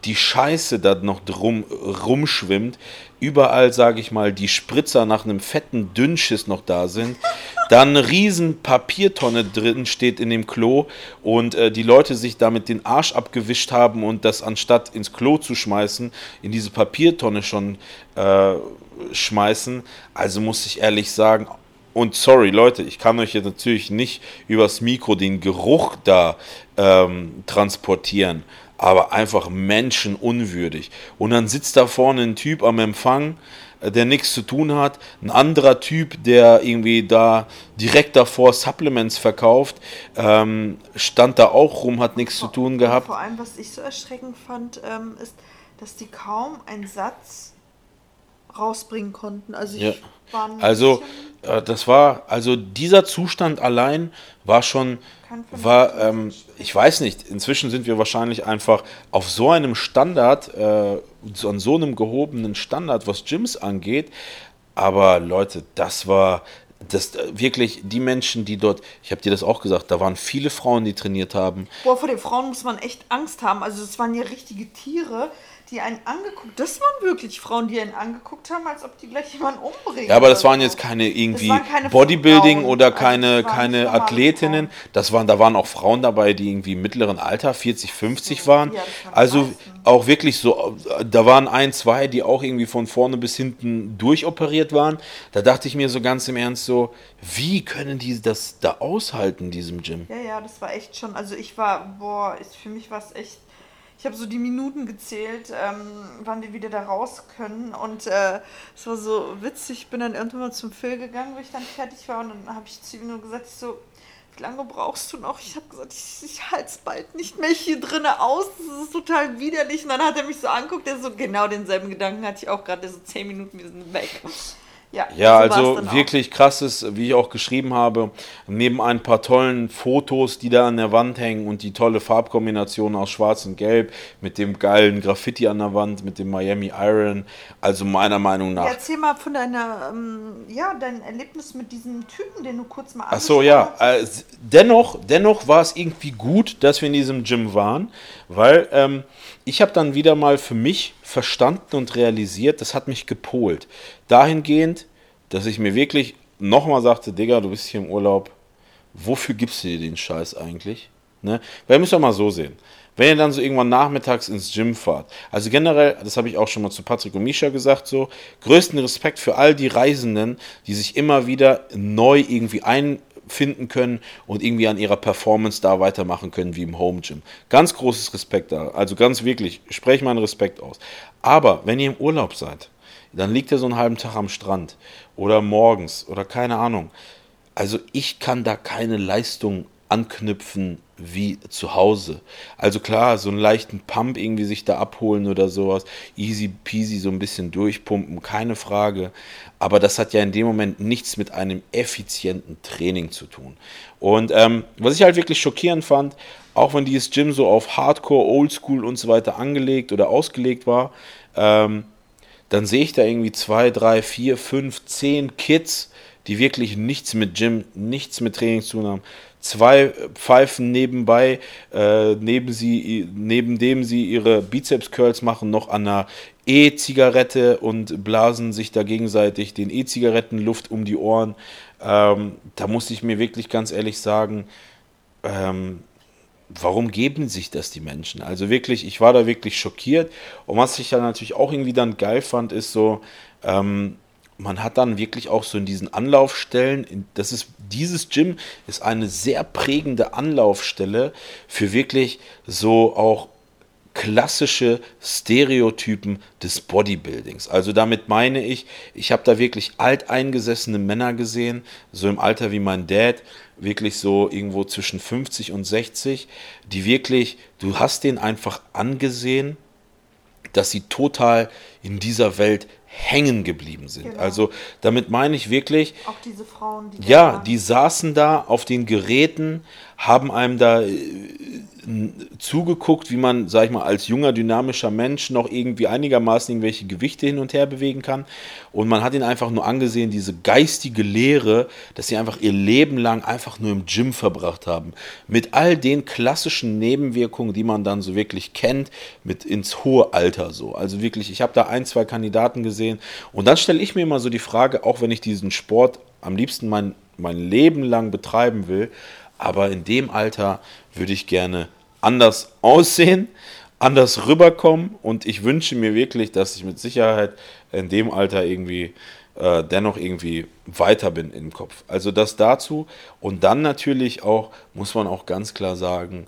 die Scheiße da noch drum rumschwimmt, überall, sage ich mal, die Spritzer nach einem fetten Dünnschiss noch da sind, dann eine riesen Papiertonne drin steht in dem Klo und äh, die Leute sich damit den Arsch abgewischt haben und das anstatt ins Klo zu schmeißen, in diese Papiertonne schon äh, schmeißen. Also muss ich ehrlich sagen, und sorry Leute, ich kann euch jetzt natürlich nicht übers Mikro den Geruch da ähm, transportieren aber einfach menschenunwürdig. Und dann sitzt da vorne ein Typ am Empfang, äh, der nichts zu tun hat, ein anderer Typ, der irgendwie da direkt davor Supplements verkauft, ähm, stand da auch rum, hat nichts zu tun gehabt. Vor allem, was ich so erschreckend fand, ähm, ist, dass die kaum einen Satz rausbringen konnten. Also ich ja. Also das war, also dieser Zustand allein war schon, war, ähm, ich weiß nicht, inzwischen sind wir wahrscheinlich einfach auf so einem Standard, äh, an so einem gehobenen Standard, was Gyms angeht. Aber Leute, das war, das äh, wirklich die Menschen, die dort, ich habe dir das auch gesagt, da waren viele Frauen, die trainiert haben. Boah, vor den Frauen muss man echt Angst haben. Also es waren ja richtige Tiere die einen angeguckt, das waren wirklich Frauen, die einen angeguckt haben, als ob die gleich jemanden umbringen. Ja, aber das waren jetzt keine irgendwie keine Bodybuilding Frauen. oder also keine, also keine Athletinnen. Das waren, da waren auch Frauen dabei, die irgendwie im mittleren Alter, 40, 50 waren. Ja, also auch wirklich so, da waren ein, zwei, die auch irgendwie von vorne bis hinten durchoperiert waren. Da dachte ich mir so ganz im Ernst so, wie können die das da aushalten, diesem Gym? Ja, ja, das war echt schon, also ich war, boah, ich, für mich war es echt ich habe so die Minuten gezählt, ähm, wann wir wieder da raus können. Und äh, es war so witzig. Ich bin dann irgendwann mal zum Phil gegangen, wo ich dann fertig war. Und dann habe ich zu ihm nur gesagt, ich so, wie lange brauchst du noch? Ich habe gesagt, ich, ich halte es bald nicht mehr hier drinnen aus. Das ist total widerlich. Und dann hat er mich so anguckt, der so genau denselben Gedanken hatte ich auch gerade, so zehn Minuten, wir sind weg. Ja, ja so also wirklich krasses, wie ich auch geschrieben habe, neben ein paar tollen Fotos, die da an der Wand hängen und die tolle Farbkombination aus Schwarz und Gelb mit dem geilen Graffiti an der Wand, mit dem Miami Iron, also meiner Meinung nach. Ja, erzähl mal von deiner, ähm, ja, dein Erlebnis mit diesem Typen, den du kurz mal Ach so, ja. Äh, dennoch, dennoch war es irgendwie gut, dass wir in diesem Gym waren, weil ähm, ich habe dann wieder mal für mich verstanden und realisiert, das hat mich gepolt. Dahingehend, dass ich mir wirklich nochmal sagte, Digga, du bist hier im Urlaub, wofür gibst du dir den Scheiß eigentlich? Ne? Weil ihr müsst doch mal so sehen. Wenn ihr dann so irgendwann nachmittags ins Gym fahrt, also generell, das habe ich auch schon mal zu Patrick und Misha gesagt, so, größten Respekt für all die Reisenden, die sich immer wieder neu irgendwie einfinden können und irgendwie an ihrer Performance da weitermachen können wie im Home Gym. Ganz großes Respekt da, also ganz wirklich, spreche meinen Respekt aus. Aber wenn ihr im Urlaub seid, dann liegt er so einen halben Tag am Strand oder morgens oder keine Ahnung. Also ich kann da keine Leistung anknüpfen wie zu Hause. Also klar, so einen leichten Pump irgendwie sich da abholen oder sowas, easy peasy so ein bisschen durchpumpen, keine Frage. Aber das hat ja in dem Moment nichts mit einem effizienten Training zu tun. Und ähm, was ich halt wirklich schockierend fand, auch wenn dieses Gym so auf Hardcore, Oldschool und so weiter angelegt oder ausgelegt war, ähm, dann sehe ich da irgendwie zwei, drei, vier, fünf, zehn Kids, die wirklich nichts mit Gym, nichts mit Training zu tun haben. Zwei Pfeifen nebenbei, äh, neben, sie, neben dem sie ihre Bizeps-Curls machen, noch an einer E-Zigarette und blasen sich da gegenseitig den E-Zigarettenluft um die Ohren. Ähm, da muss ich mir wirklich ganz ehrlich sagen, ähm, warum geben sich das die Menschen? Also wirklich, ich war da wirklich schockiert. Und was ich dann natürlich auch irgendwie dann geil fand, ist so, ähm, man hat dann wirklich auch so in diesen Anlaufstellen, das ist, dieses Gym ist eine sehr prägende Anlaufstelle für wirklich so auch klassische Stereotypen des Bodybuildings. Also damit meine ich, ich habe da wirklich alteingesessene Männer gesehen, so im Alter wie mein Dad, wirklich so irgendwo zwischen 50 und 60, die wirklich, du hast den einfach angesehen, dass sie total in dieser Welt hängen geblieben sind. Genau. Also damit meine ich wirklich. Auch diese Frauen, die. Ja, die saßen da auf den Geräten, haben einem da äh, zugeguckt, wie man, sag ich mal, als junger, dynamischer Mensch noch irgendwie einigermaßen irgendwelche Gewichte hin und her bewegen kann. Und man hat ihn einfach nur angesehen, diese geistige Lehre, dass sie einfach ihr Leben lang einfach nur im Gym verbracht haben. Mit all den klassischen Nebenwirkungen, die man dann so wirklich kennt, mit ins hohe Alter so. Also wirklich, ich habe da ein, zwei Kandidaten gesehen. Und dann stelle ich mir immer so die Frage, auch wenn ich diesen Sport am liebsten mein, mein Leben lang betreiben will, aber in dem Alter würde ich gerne anders aussehen, anders rüberkommen. Und ich wünsche mir wirklich, dass ich mit Sicherheit in dem Alter irgendwie äh, dennoch irgendwie weiter bin im Kopf. Also das dazu. Und dann natürlich auch, muss man auch ganz klar sagen,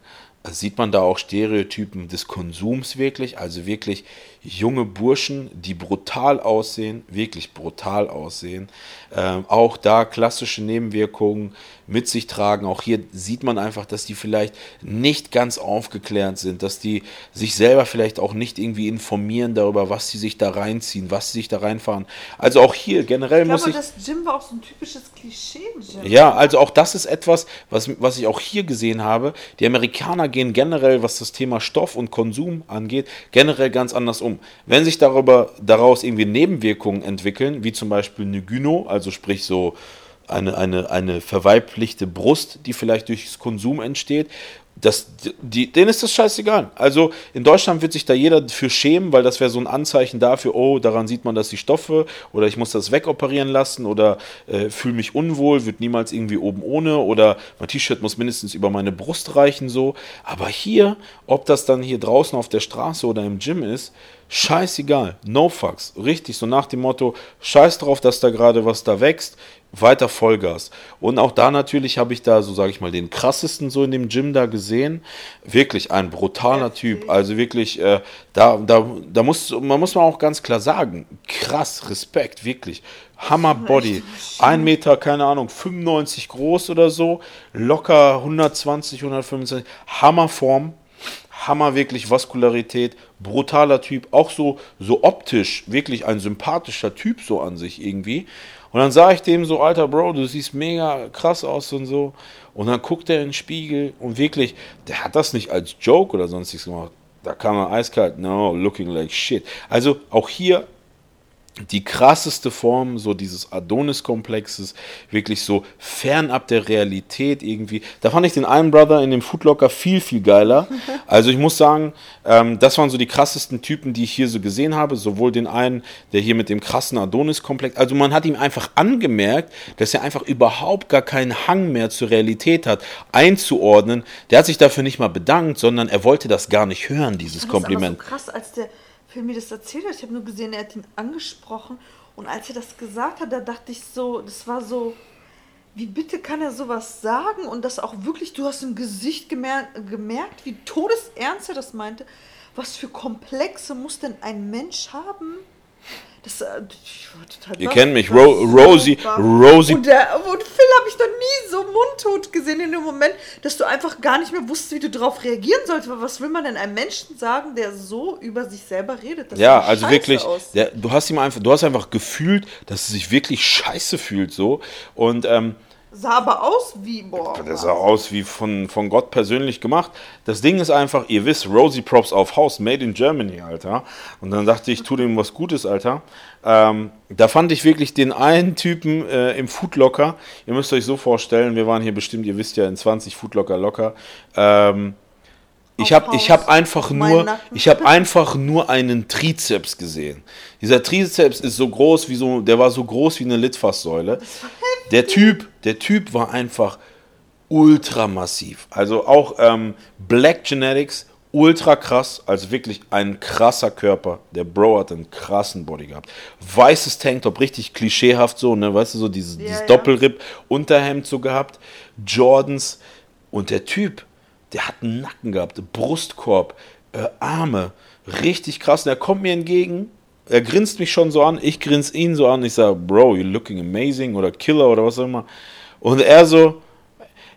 sieht man da auch Stereotypen des Konsums wirklich, also wirklich junge Burschen, die brutal aussehen, wirklich brutal aussehen. Ähm, auch da klassische Nebenwirkungen mit sich tragen. Auch hier sieht man einfach, dass die vielleicht nicht ganz aufgeklärt sind, dass die sich selber vielleicht auch nicht irgendwie informieren darüber, was sie sich da reinziehen, was sie sich da reinfahren. Also auch hier generell ich muss ich. das Gym war auch so ein typisches Klischee-Gym. Ja, also auch das ist etwas, was, was ich auch hier gesehen habe. Die Amerikaner gehen generell, was das Thema Stoff und Konsum angeht, generell ganz anders um. Wenn sich darüber, daraus irgendwie Nebenwirkungen entwickeln, wie zum Beispiel eine Gyno, also sprich so eine, eine, eine verweiblichte Brust, die vielleicht durchs Konsum entsteht. Das, die, denen ist das scheißegal. Also in Deutschland wird sich da jeder für schämen, weil das wäre so ein Anzeichen dafür, oh, daran sieht man, dass die Stoffe oder ich muss das wegoperieren lassen oder äh, fühle mich unwohl, wird niemals irgendwie oben ohne oder mein T-Shirt muss mindestens über meine Brust reichen so. Aber hier, ob das dann hier draußen auf der Straße oder im Gym ist, scheißegal, no fucks, richtig, so nach dem Motto, scheiß drauf, dass da gerade was da wächst, weiter Vollgas. Und auch da natürlich habe ich da, so sage ich mal, den krassesten so in dem Gym da gesehen. Wirklich ein brutaler Typ. Also wirklich, äh, da, da, da muss man muss man auch ganz klar sagen, krass, Respekt, wirklich. Hammer Body. Ein Meter, keine Ahnung, 95 groß oder so. Locker 120, 125. Hammerform. Hammer wirklich Vaskularität, brutaler Typ, auch so, so optisch wirklich ein sympathischer Typ so an sich irgendwie. Und dann sage ich dem so, alter Bro, du siehst mega krass aus und so. Und dann guckt er in den Spiegel und wirklich, der hat das nicht als Joke oder sonstiges gemacht. Da kam er eiskalt, no, looking like shit. Also auch hier die krasseste Form so dieses Adonis-Komplexes, wirklich so fernab der Realität irgendwie. Da fand ich den einen Brother in dem Footlocker viel, viel geiler. Also ich muss sagen, ähm, das waren so die krassesten Typen, die ich hier so gesehen habe. Sowohl den einen, der hier mit dem krassen Adonis-Komplex, also man hat ihm einfach angemerkt, dass er einfach überhaupt gar keinen Hang mehr zur Realität hat, einzuordnen. Der hat sich dafür nicht mal bedankt, sondern er wollte das gar nicht hören, dieses Kompliment. Das ist so krass, als der Film mir das erzählt hat. Ich habe nur gesehen, er hat ihn angesprochen. Und als er das gesagt hat, da dachte ich so, das war so, wie bitte kann er sowas sagen? Und das auch wirklich, du hast im Gesicht gemer gemerkt, wie todesernst er das meinte. Was für Komplexe muss denn ein Mensch haben? Das, äh, Ihr kennt mich, Ro Rosie, Rosie. Und, der, und Phil habe ich noch nie so mundtot gesehen in dem Moment, dass du einfach gar nicht mehr wusstest, wie du darauf reagieren sollst. Aber was will man denn einem Menschen sagen, der so über sich selber redet? Das ja, also wirklich, der, du hast ihm einfach, du hast einfach gefühlt, dass er sich wirklich scheiße fühlt so und ähm, Sah aber aus wie, boah. Der sah aus wie von, von Gott persönlich gemacht. Das Ding ist einfach, ihr wisst, Rosie Props auf Haus, made in Germany, Alter. Und dann dachte ich, tu dem was Gutes, Alter. Ähm, da fand ich wirklich den einen Typen äh, im Foodlocker. Ihr müsst euch so vorstellen, wir waren hier bestimmt, ihr wisst ja, in 20 Foodlocker locker. Ähm, ich habe ich hab einfach nur ich habe einfach nur einen Trizeps gesehen. Dieser Trizeps ist so groß wie so der war so groß wie eine Litfaßsäule. Der Typ, der Typ war einfach ultra massiv. Also auch ähm, Black Genetics ultra krass, also wirklich ein krasser Körper. Der Bro hat einen krassen Body gehabt. Weißes Tanktop, richtig klischeehaft so, ne, weißt du, so dieses, ja, dieses ja. Doppelripp, Unterhemd so gehabt, Jordans und der Typ, der hat einen Nacken gehabt, Brustkorb, äh, Arme, richtig krass. Und er kommt mir entgegen, er grinst mich schon so an, ich grins ihn so an, ich sage, Bro, you're looking amazing oder Killer oder was auch immer. Und er so,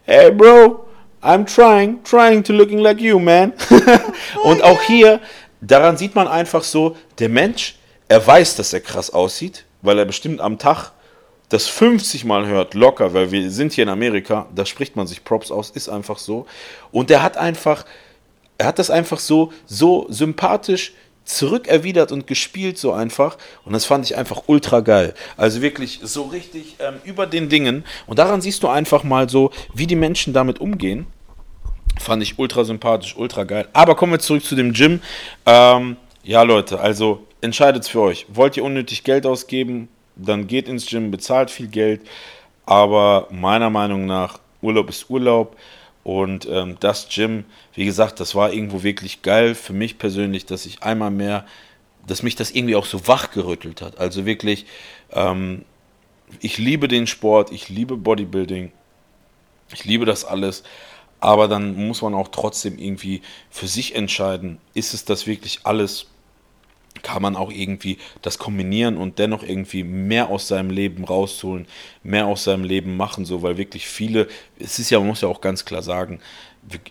hey Bro, I'm trying, trying to looking like you, man. und auch hier, daran sieht man einfach so, der Mensch, er weiß, dass er krass aussieht, weil er bestimmt am Tag das 50 Mal hört, locker, weil wir sind hier in Amerika, da spricht man sich Props aus, ist einfach so. Und er hat einfach, er hat das einfach so, so sympathisch zurückerwidert und gespielt so einfach. Und das fand ich einfach ultra geil. Also wirklich so richtig ähm, über den Dingen. Und daran siehst du einfach mal so, wie die Menschen damit umgehen. Fand ich ultra sympathisch, ultra geil. Aber kommen wir zurück zu dem Gym. Ähm, ja, Leute, also entscheidet für euch. Wollt ihr unnötig Geld ausgeben? dann geht ins Gym, bezahlt viel Geld, aber meiner Meinung nach, Urlaub ist Urlaub und ähm, das Gym, wie gesagt, das war irgendwo wirklich geil für mich persönlich, dass ich einmal mehr, dass mich das irgendwie auch so wachgerüttelt hat. Also wirklich, ähm, ich liebe den Sport, ich liebe Bodybuilding, ich liebe das alles, aber dann muss man auch trotzdem irgendwie für sich entscheiden, ist es das wirklich alles kann man auch irgendwie das kombinieren und dennoch irgendwie mehr aus seinem Leben rausholen, mehr aus seinem Leben machen, so, weil wirklich viele, es ist ja, man muss ja auch ganz klar sagen,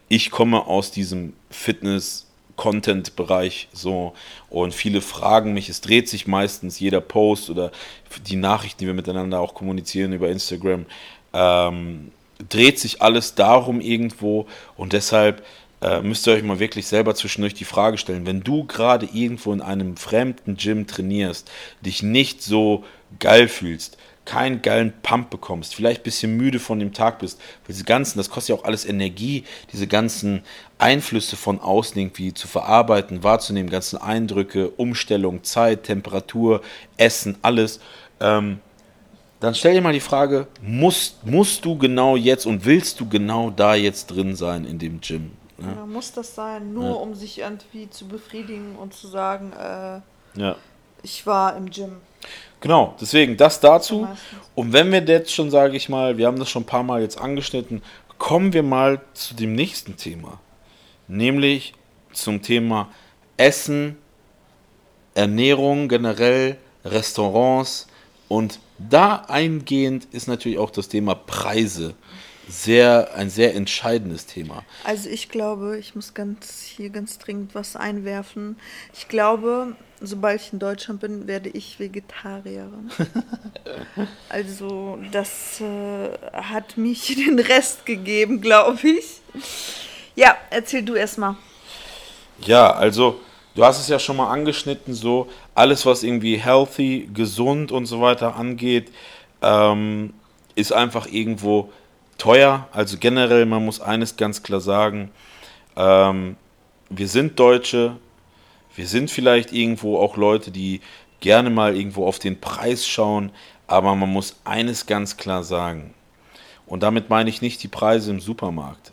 ich komme aus diesem Fitness- Content-Bereich so und viele fragen mich, es dreht sich meistens jeder Post oder die Nachrichten, die wir miteinander auch kommunizieren über Instagram, ähm, dreht sich alles darum irgendwo und deshalb äh, müsst ihr euch mal wirklich selber zwischendurch die Frage stellen, wenn du gerade irgendwo in einem fremden Gym trainierst, dich nicht so geil fühlst, keinen geilen Pump bekommst, vielleicht ein bisschen müde von dem Tag bist, diese ganzen, das kostet ja auch alles Energie, diese ganzen Einflüsse von außen irgendwie zu verarbeiten, wahrzunehmen, ganzen Eindrücke, Umstellung, Zeit, Temperatur, Essen, alles. Ähm, dann stell dir mal die Frage, musst, musst du genau jetzt und willst du genau da jetzt drin sein in dem Gym? Ja. Ja, muss das sein, nur ja. um sich irgendwie zu befriedigen und zu sagen, äh, ja. Ich war im Gym. Genau, deswegen das dazu. Und wenn wir jetzt schon, sage ich mal, wir haben das schon ein paar Mal jetzt angeschnitten, kommen wir mal zu dem nächsten Thema. Nämlich zum Thema Essen, Ernährung generell, Restaurants und da eingehend ist natürlich auch das Thema Preise sehr ein sehr entscheidendes Thema. Also ich glaube, ich muss ganz hier ganz dringend was einwerfen. Ich glaube, sobald ich in Deutschland bin, werde ich Vegetarierin. also das äh, hat mich den Rest gegeben, glaube ich. Ja, erzähl du erst mal. Ja, also du hast es ja schon mal angeschnitten, so alles, was irgendwie healthy, gesund und so weiter angeht, ähm, ist einfach irgendwo teuer. Also generell, man muss eines ganz klar sagen, ähm, wir sind Deutsche, wir sind vielleicht irgendwo auch Leute, die gerne mal irgendwo auf den Preis schauen, aber man muss eines ganz klar sagen. Und damit meine ich nicht die Preise im Supermarkt,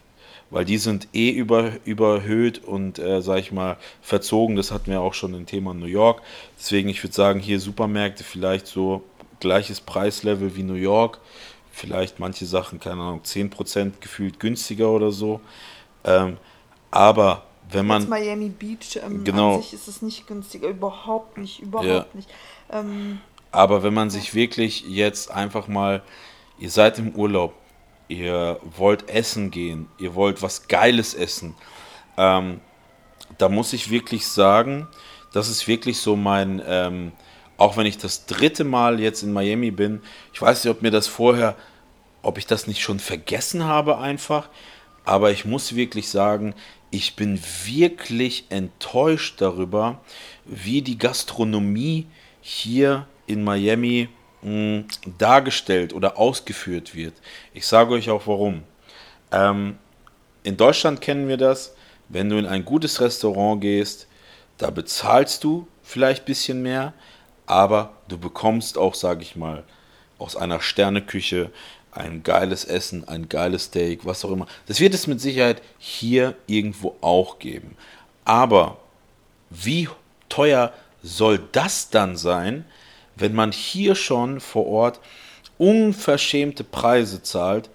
weil die sind eh über, überhöht und, äh, sag ich mal, verzogen. Das hatten wir auch schon im Thema New York. Deswegen, ich würde sagen, hier Supermärkte vielleicht so gleiches Preislevel wie New York. Vielleicht manche Sachen, keine Ahnung, 10% gefühlt günstiger oder so. Ähm, aber wenn man. Jetzt Miami Beach, ähm, Genau. an sich ist es nicht günstiger, überhaupt nicht, überhaupt Ja. nicht. Ähm, Aber wenn man sich wirklich jetzt einfach mal, ihr seid im Urlaub, ihr wollt essen gehen, ihr wollt was Geiles essen, ähm, da muss ich wirklich sagen, das ist wirklich so mein, ähm, auch wenn ich das dritte Mal jetzt in Miami bin, ich weiß nicht, ob mir das vorher, ob ich das nicht schon vergessen habe einfach, aber ich muss wirklich sagen, ich bin wirklich enttäuscht darüber, wie die Gastronomie hier in Miami mh, dargestellt oder ausgeführt wird. Ich sage euch auch warum. Ähm, in Deutschland kennen wir das, wenn du in ein gutes Restaurant gehst, da bezahlst du vielleicht ein bisschen mehr, aber du bekommst auch, sage ich mal, aus einer Sterneküche ein geiles Essen, ein geiles Steak, was auch immer. Das wird es mit Sicherheit hier irgendwo auch geben. Aber wie teuer soll das dann sein, wenn man hier schon vor Ort unverschämte Preise zahlt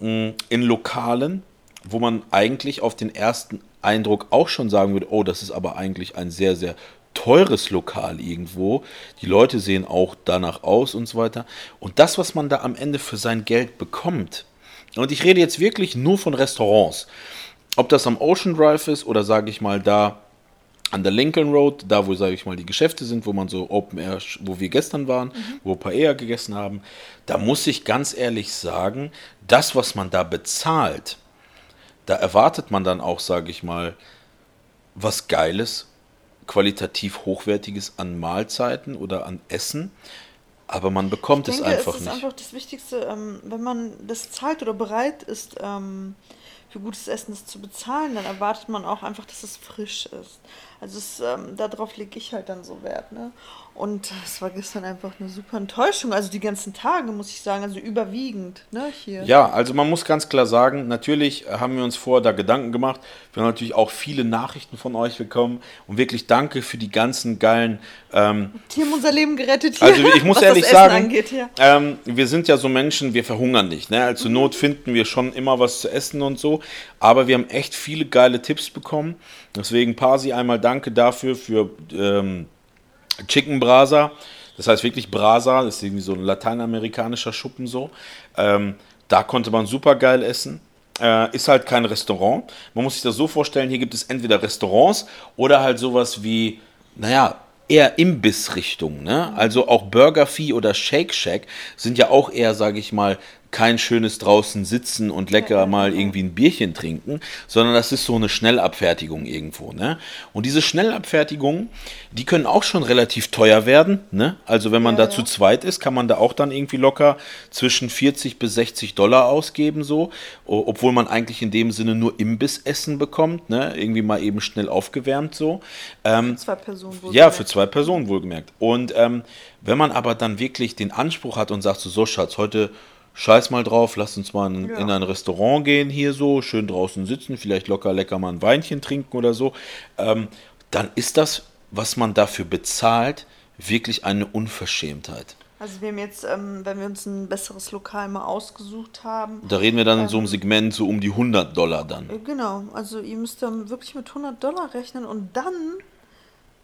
mh, in Lokalen, wo man eigentlich auf den ersten Eindruck auch schon sagen würde, oh, das ist aber eigentlich ein sehr, sehr teures Lokal irgendwo. Die Leute sehen auch danach aus und so weiter. Und das, was man da am Ende für sein Geld bekommt, und ich rede jetzt wirklich nur von Restaurants, ob das am Ocean Drive ist oder sage ich mal da an der Lincoln Road, da wo, sage ich mal, die Geschäfte sind, wo man so Open Air, wo wir gestern waren, wo Paella gegessen haben, da muss ich ganz ehrlich sagen, das, was man da bezahlt, da erwartet man dann auch, sage ich mal, was Geiles, qualitativ Hochwertiges an Mahlzeiten oder an Essen, aber man bekommt ich es denke, einfach es ist nicht. einfach das Wichtigste, ähm, wenn man das zahlt oder bereit ist, ähm, für gutes Essen zu bezahlen, dann erwartet man auch einfach, dass es frisch ist. Also es, ähm, darauf lege ich halt dann so Wert. Ne? Und es war gestern einfach eine super Enttäuschung. Also die ganzen Tage, muss ich sagen, also überwiegend ne, hier. Ja, also man muss ganz klar sagen, natürlich haben wir uns vorher da Gedanken gemacht. Wir haben natürlich auch viele Nachrichten von euch bekommen und wirklich danke für die ganzen geilen. Ähm, Die haben unser Leben gerettet hier. also ich muss was ehrlich sagen, Angeht, ja. ähm, wir sind ja so Menschen, wir verhungern nicht. Ne? Also zur Not finden wir schon immer was zu essen und so. Aber wir haben echt viele geile Tipps bekommen. Deswegen Pasi einmal danke dafür für ähm, Chicken Brasa. Das heißt wirklich Brasa, das ist irgendwie so ein lateinamerikanischer Schuppen so. Ähm, da konnte man super geil essen. Äh, ist halt kein Restaurant. Man muss sich das so vorstellen, hier gibt es entweder Restaurants oder halt sowas wie, naja, eher Imbissrichtung. Ne? Also auch Burger Fee oder Shake Shack sind ja auch eher, sage ich mal, kein schönes draußen sitzen und lecker mal irgendwie ein Bierchen trinken, sondern das ist so eine Schnellabfertigung irgendwo. Ne? Und diese Schnellabfertigungen, die können auch schon relativ teuer werden. Ne? Also wenn man Ja, da zu ja. zweit ist, kann man da auch dann irgendwie locker zwischen 40 bis 60 Dollar ausgeben, so, obwohl man eigentlich in dem Sinne nur Imbissessen bekommt, ne? irgendwie mal eben schnell aufgewärmt so. Ähm, Zwei Personen wohl. ja, für zwei Personen wohlgemerkt. Und ähm, wenn man aber dann wirklich den Anspruch hat und sagt so, so Schatz, heute scheiß mal drauf, lass uns mal in, Ja. in ein Restaurant gehen hier so, schön draußen sitzen, vielleicht locker lecker mal ein Weinchen trinken oder so, ähm, dann ist das, was man dafür bezahlt, wirklich eine Unverschämtheit. Also wir haben jetzt, ähm, wenn wir uns ein besseres Lokal mal ausgesucht haben. Da reden wir dann in so einem Segment so um die 100 Dollar dann. äh, Genau, also ihr müsst dann wirklich mit 100 Dollar rechnen und dann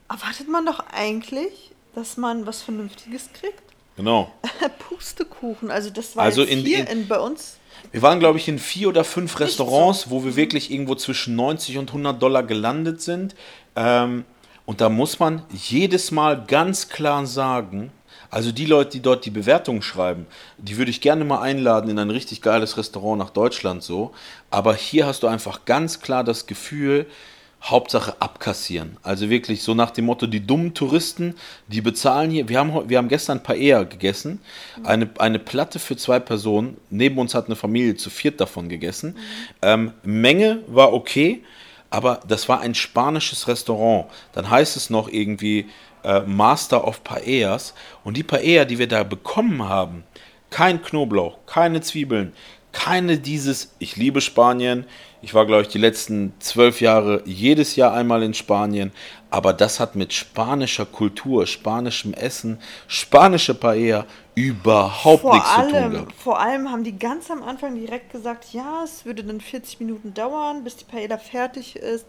erwartet man doch eigentlich, dass man was Vernünftiges kriegt. Genau. Pustekuchen, also das war Also in- hier in- in, bei uns. Wir waren, glaube ich, in vier oder fünf Restaurants, so. wo wir wirklich irgendwo zwischen 90 und 100 Dollar gelandet sind. Ähm, und da muss man jedes Mal ganz klar sagen, also die Leute, die dort die Bewertungen schreiben, die würde ich gerne mal einladen in ein richtig geiles Restaurant nach Deutschland so. Aber hier hast du einfach ganz klar das Gefühl, Hauptsache abkassieren. Also wirklich so nach dem Motto, die dummen Touristen, die bezahlen hier. Wir haben, wir haben gestern Paella gegessen. Eine, eine Platte für zwei Personen. Neben uns hat eine Familie zu viert davon gegessen. Ähm, Menge war okay, aber das war ein spanisches Restaurant. Dann heißt es noch irgendwie äh, Master of Paellas. Und die Paella, die wir da bekommen haben, kein Knoblauch, keine Zwiebeln, keine dieses, ich liebe Spanien. Ich war, glaube ich, die letzten zwölf Jahre jedes Jahr einmal in Spanien. Aber das hat mit spanischer Kultur, spanischem Essen, spanische Paella überhaupt Vor nichts zu tun allem, gehabt. vor allem haben die ganz am Anfang direkt gesagt, ja, es würde dann 40 Minuten dauern, bis die Paella fertig ist.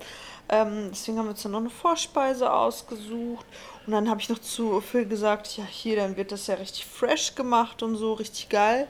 Ähm, deswegen haben wir uns dann noch eine Vorspeise ausgesucht. Und dann habe ich noch zu Phil gesagt, ja, hier, dann wird das ja richtig fresh gemacht und so, richtig geil.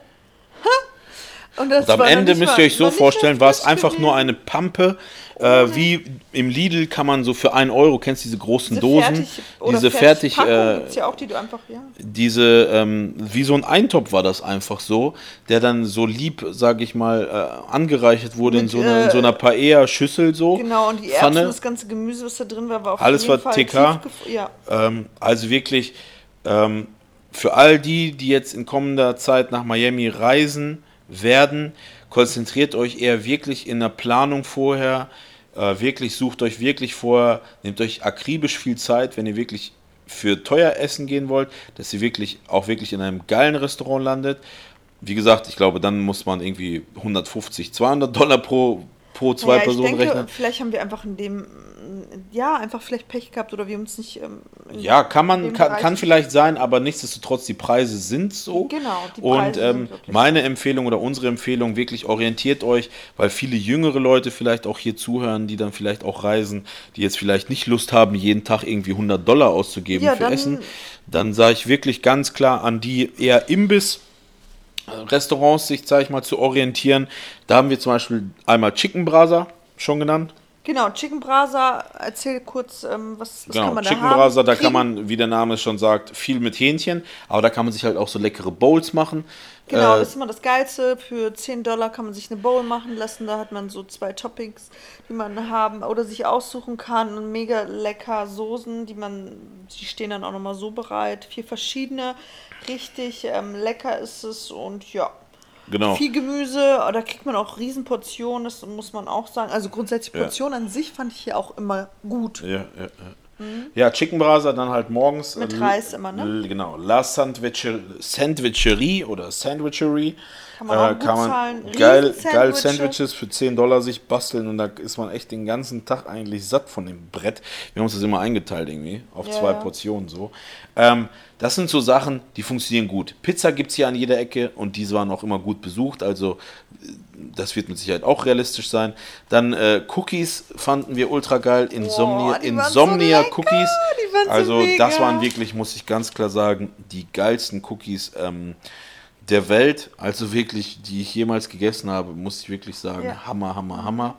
Und, Und am war dann Ende müsst ihr euch so vorstellen, war es einfach nur eine Pampe, äh, wie im Lidl kann man so für 1 Euro, kennst du diese großen Diese Dosen, fertig, diese fertig, Fertigpackung äh, ja auch, die du einfach, ja. diese, ähm, wie so ein Eintopf war das einfach so, der dann so lieb, sag ich mal, äh, angereichert wurde in Mit, so, einer, in so äh, einer Paella-Schüssel so. Genau, und die Erbsen, Pfanne. das ganze Gemüse, was da drin war, war auf Alles war Fall TK. Ja, Ähm, also wirklich, ähm, für all die, die jetzt in kommender Zeit nach Miami reisen werden, konzentriert euch eher wirklich in der Planung vorher. Äh, wirklich, sucht euch wirklich vorher, nehmt euch akribisch viel Zeit, wenn ihr wirklich für teuer essen gehen wollt, dass ihr wirklich auch wirklich in einem geilen Restaurant landet. Wie gesagt, ich glaube, dann muss man irgendwie 150, 200 Dollar pro, pro zwei naja, Personen denke, rechnen. vielleicht haben wir einfach in dem, ja, einfach vielleicht Pech gehabt oder wir haben uns nicht. Ähm, Ja, kann man, kann, kann vielleicht sein, aber nichtsdestotrotz, die Preise sind so. Genau, die Und Preise ähm, sind wirklich meine Empfehlung oder unsere Empfehlung, wirklich orientiert euch, weil viele jüngere Leute vielleicht auch hier zuhören, die dann vielleicht auch reisen, die jetzt vielleicht nicht Lust haben, jeden Tag irgendwie 100 Dollar auszugeben Ja, für dann- Essen. Dann sage ich wirklich ganz klar an die eher Imbiss. Restaurants sich, sage ich mal, zu orientieren. Da haben wir zum Beispiel einmal Chicken Brasa schon genannt. Genau, Chicken Brasa, erzähl kurz, ähm, was, was Genau, kann man Chicken da haben? Brasa, da kann man, wie der Name es schon sagt, viel mit Hähnchen, aber da kann man sich halt auch so leckere Bowls machen. Genau, Äh, das ist immer das Geilste. Für 10 Dollar kann man sich eine Bowl machen lassen. Da hat man so zwei Toppings, die man haben oder sich aussuchen kann. Und mega lecker Soßen, die man, die stehen dann auch nochmal so bereit. Vier verschiedene. Richtig ähm, lecker ist es und ja. genau. Viel Gemüse, da kriegt man auch Riesenportionen, das muss man auch sagen. Also grundsätzlich Ja. Portionen an sich fand ich hier auch immer gut. Ja, ja, ja. Ja, Chicken Brasa dann halt morgens. Mit äh, Reis immer, ne? Genau, La Sandwicher- Sandwicherie oder Sandwicherie. Kann man gut kann man geil, geil Sandwiches für 10 Dollar sich basteln und da ist man echt den ganzen Tag eigentlich satt von dem Brett. Wir haben uns das immer eingeteilt irgendwie, auf Ja, zwei ja. Portionen so. Ähm, das sind so Sachen, die funktionieren gut. Pizza gibt es hier an jeder Ecke und diese waren auch immer gut besucht, also äh, das wird mit Sicherheit auch realistisch sein. Dann äh, Cookies fanden wir ultra geil. Insomnia, so Insomnia lecker, Cookies. waren so also das waren wirklich, muss ich ganz klar sagen, die geilsten Cookies ähm, der Welt. Also wirklich, die ich jemals gegessen habe, muss ich wirklich sagen. Ja. Hammer, Hammer, Hammer.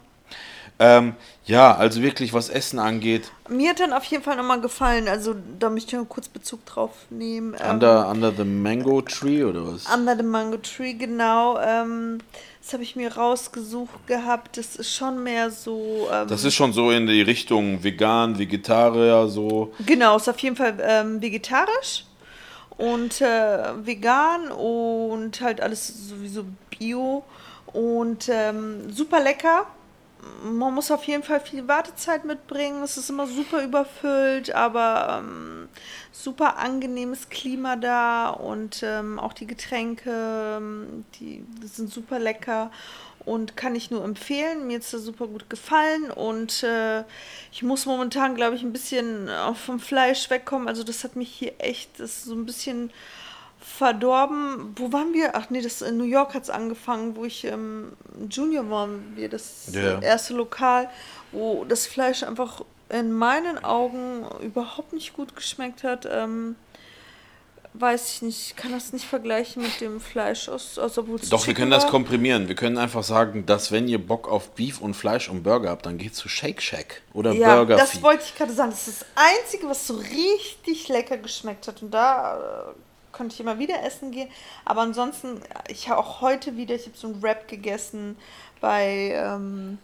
Ähm, ja, also wirklich, was Essen angeht, Mir hat dann auf jeden Fall nochmal gefallen, also da möchte ich noch kurz Bezug drauf nehmen. ähm, under, under the Mango Tree oder was? Under the Mango Tree, genau. Ähm, das habe ich mir rausgesucht gehabt. Das ist schon mehr so. Ähm, Das ist schon so in die Richtung vegan, Vegetarier, so. Genau, ist auf jeden Fall ähm, vegetarisch und äh, vegan und halt alles sowieso bio und ähm, super lecker. Man muss auf jeden Fall viel Wartezeit mitbringen. Es ist immer super überfüllt, aber ähm, super angenehmes Klima da und ähm, auch die Getränke, ähm, die, die sind super lecker. Und kann ich nur empfehlen. Mir ist das super gut gefallen und äh, ich muss momentan, glaube ich, ein bisschen auch vom Fleisch wegkommen. Also das hat mich hier echt das ist so ein bisschen verdorben. Wo waren wir? Ach nee, das in New York hat es angefangen, wo ich ähm, Junior waren wir, das Ja. erste Lokal, wo das Fleisch einfach in meinen Augen überhaupt nicht gut geschmeckt hat. Ähm, weiß ich nicht, ich kann das nicht vergleichen mit dem Fleisch aus, aus obwohl es Doch, wir können das war. komprimieren. Wir können einfach sagen, dass wenn ihr Bock auf Beef und Fleisch und Burger habt, dann geht zu Shake Shack oder Ja, Burger das Feed. wollte ich gerade sagen. Das ist das Einzige, was so richtig lecker geschmeckt hat. Und da äh, könnte ich immer wieder essen gehen. Aber ansonsten, ich habe auch heute wieder, ich habe so einen Wrap gegessen bei, ähm,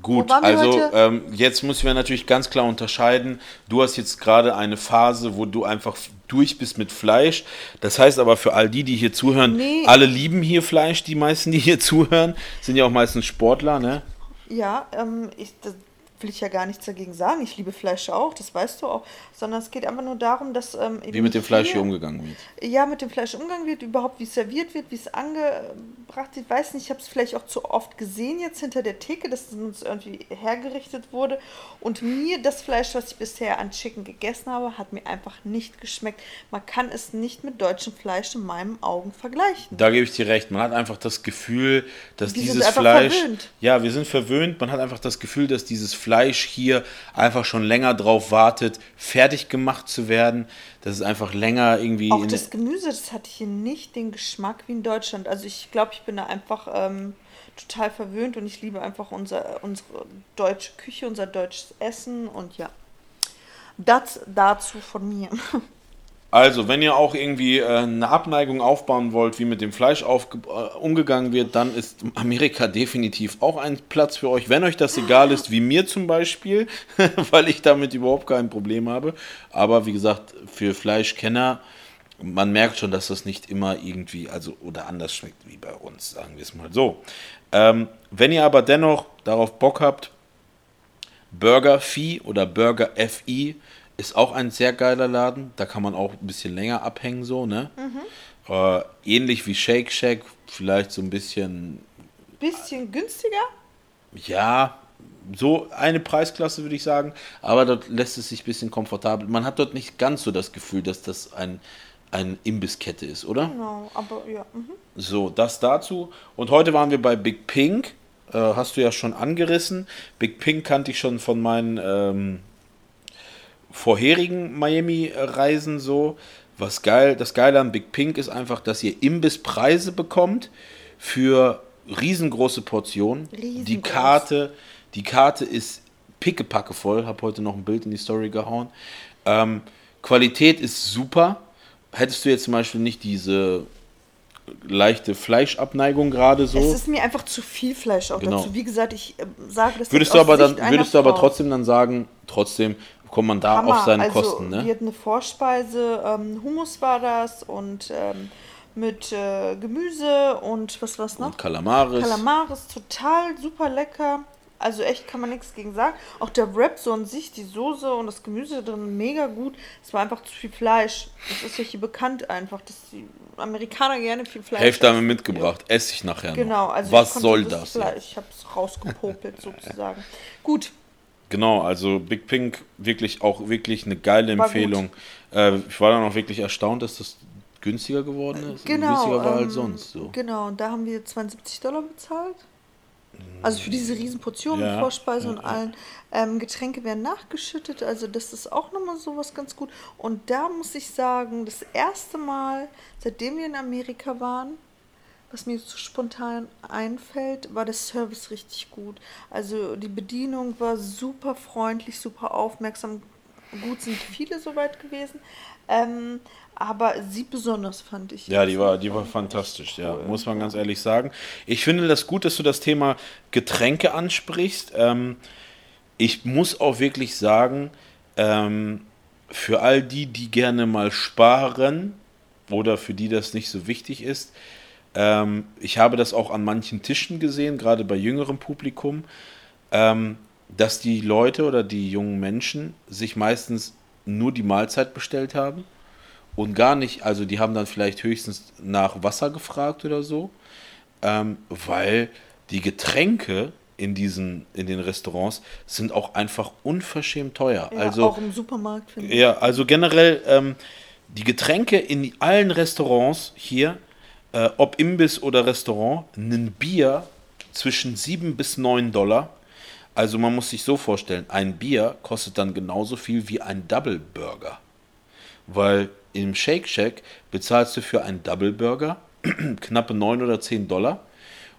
Gut, also ähm, jetzt müssen wir natürlich ganz klar unterscheiden. Du hast jetzt gerade eine Phase, wo du einfach durch bist mit Fleisch. Das heißt aber für all die, die hier zuhören, Nee. alle lieben hier Fleisch. Die meisten, die hier zuhören, sind ja auch meistens Sportler, ne? ja, ähm, ich, das will ich ja gar nichts dagegen sagen. Ich liebe Fleisch auch, das weißt du auch. Sondern es geht einfach nur darum, dass. Ähm, Wie mit dem Fleisch hier umgegangen wird. ja, mit dem Fleisch umgegangen wird, überhaupt wie es serviert wird, wie es angebracht wird. Ich weiß nicht, ich habe es vielleicht auch zu oft gesehen jetzt hinter der Theke, dass es uns irgendwie hergerichtet wurde. Und mir, das Fleisch, was ich bisher an Chicken gegessen habe, hat mir einfach nicht geschmeckt. Man kann es nicht mit deutschem Fleisch in meinen Augen vergleichen. Da gebe ich dir recht. Man hat einfach das Gefühl, dass sind dieses Fleisch. verwöhnt. Ja, wir sind verwöhnt. Man hat einfach das Gefühl, dass dieses Fleisch hier einfach schon länger drauf wartet, fertig gemacht zu werden. Dass es einfach länger irgendwie. Auch das Gemüse, das hat hier nicht den Geschmack wie in Deutschland. Also ich glaube, ich bin da einfach ähm, total verwöhnt und ich liebe einfach unser, unsere deutsche Küche, unser deutsches Essen und ja. Das dazu von mir. Also, wenn ihr auch irgendwie äh, eine Abneigung aufbauen wollt, wie mit dem Fleisch äh, umgegangen wird, dann ist Amerika definitiv auch ein Platz für euch. Wenn euch das egal ist, wie mir zum Beispiel, weil ich damit überhaupt kein Problem habe. Aber wie gesagt, für Fleischkenner, man merkt schon, dass das nicht immer irgendwie, also oder anders schmeckt wie bei uns, sagen wir es mal so. Ähm, wenn ihr aber dennoch darauf Bock habt, Burger Fi oder Burger FI ist auch ein sehr geiler Laden. Da kann man auch ein bisschen länger abhängen, so, ne? Äh, ähnlich wie Shake Shack, vielleicht so ein bisschen, Bisschen günstiger? ja, so eine Preisklasse würde ich sagen, aber dort lässt es sich ein bisschen komfortabel. Man hat dort nicht ganz so das Gefühl, dass das ein, ein Imbisskette ist, oder? Genau, aber ja. Mhm. So, das dazu. Und heute waren wir bei Big Pink. Äh, hast du ja schon angerissen. Big Pink kannte ich schon von meinen ähm, vorherigen Miami-Reisen so. Was geil, das Geile an Big Pink ist einfach, dass ihr Imbisspreise bekommt für riesengroße Portionen. Die Riesengroß. Karte, die Karte ist pickepacke voll. Hab heute noch ein Bild in die Story gehauen. Ähm, Qualität ist super. Hättest du jetzt zum Beispiel nicht diese leichte Fleischabneigung gerade so. Es ist mir einfach zu viel Fleisch auch Genau. dazu. Wie gesagt, ich äh, sage das Würdest du aber dann, würdest du aber Frau. trotzdem dann sagen, trotzdem kommt man da Hammer. auf seine also, Kosten, ne? Wir hatten eine Vorspeise, ähm, Hummus war das und ähm, mit äh, Gemüse und was war's noch? Und Kalamaris. Kalamaris, total super lecker. Also echt kann man nichts gegen sagen. Auch der Wrap so an sich, die Soße und das Gemüse drin, mega gut. Es war einfach zu viel Fleisch. Das ist ja hier bekannt einfach, dass die Amerikaner gerne viel Fleisch Hälfte haben wir mitgebracht, esse ich nachher Genau, noch. also ich Was soll das das? Ich habe es rausgepopelt sozusagen. Gut, Genau, also Big Pink wirklich auch wirklich eine geile War. Empfehlung. Äh, ich war dann auch wirklich erstaunt, dass das günstiger geworden ist. genau. Günstiger war ähm, als sonst. So. Genau, und da haben wir 72 Dollar bezahlt. Also für diese Riesenportion Ja, mit Vorspeise ja, und allen. Ähm, Getränke werden nachgeschüttet, also das ist auch nochmal sowas ganz gut. Und da muss ich sagen, das erste Mal, seitdem wir in Amerika waren, was mir so spontan einfällt, war der Service richtig gut. Also die Bedienung war super freundlich, super aufmerksam. Gut sind viele soweit gewesen. Ähm, aber sie besonders fand ich. Ja, die war, die war fantastisch, ja, muss man ganz ehrlich sagen. Ich finde das gut, dass du das Thema Getränke ansprichst. Ähm, ich muss auch wirklich sagen, ähm, für all die, die gerne mal sparen oder für die das nicht so wichtig ist, ähm, ich habe das auch an manchen Tischen gesehen, gerade bei jüngerem Publikum, ähm, dass die Leute oder die jungen Menschen sich meistens nur die Mahlzeit bestellt haben und gar nicht, also die haben dann vielleicht höchstens nach Wasser gefragt oder so, ähm, weil die Getränke in diesen in den Restaurants sind auch einfach unverschämt teuer. Ja, also auch im Supermarkt finde ich. ja, also generell ähm, die Getränke in allen Restaurants hier, äh, ob Imbiss oder Restaurant, ein Bier zwischen 7 bis 9 Dollar. Also man muss sich so vorstellen, ein Bier kostet dann genauso viel wie ein Double Burger. Weil im Shake Shack bezahlst du für einen Double Burger knappe 9 oder 10 Dollar.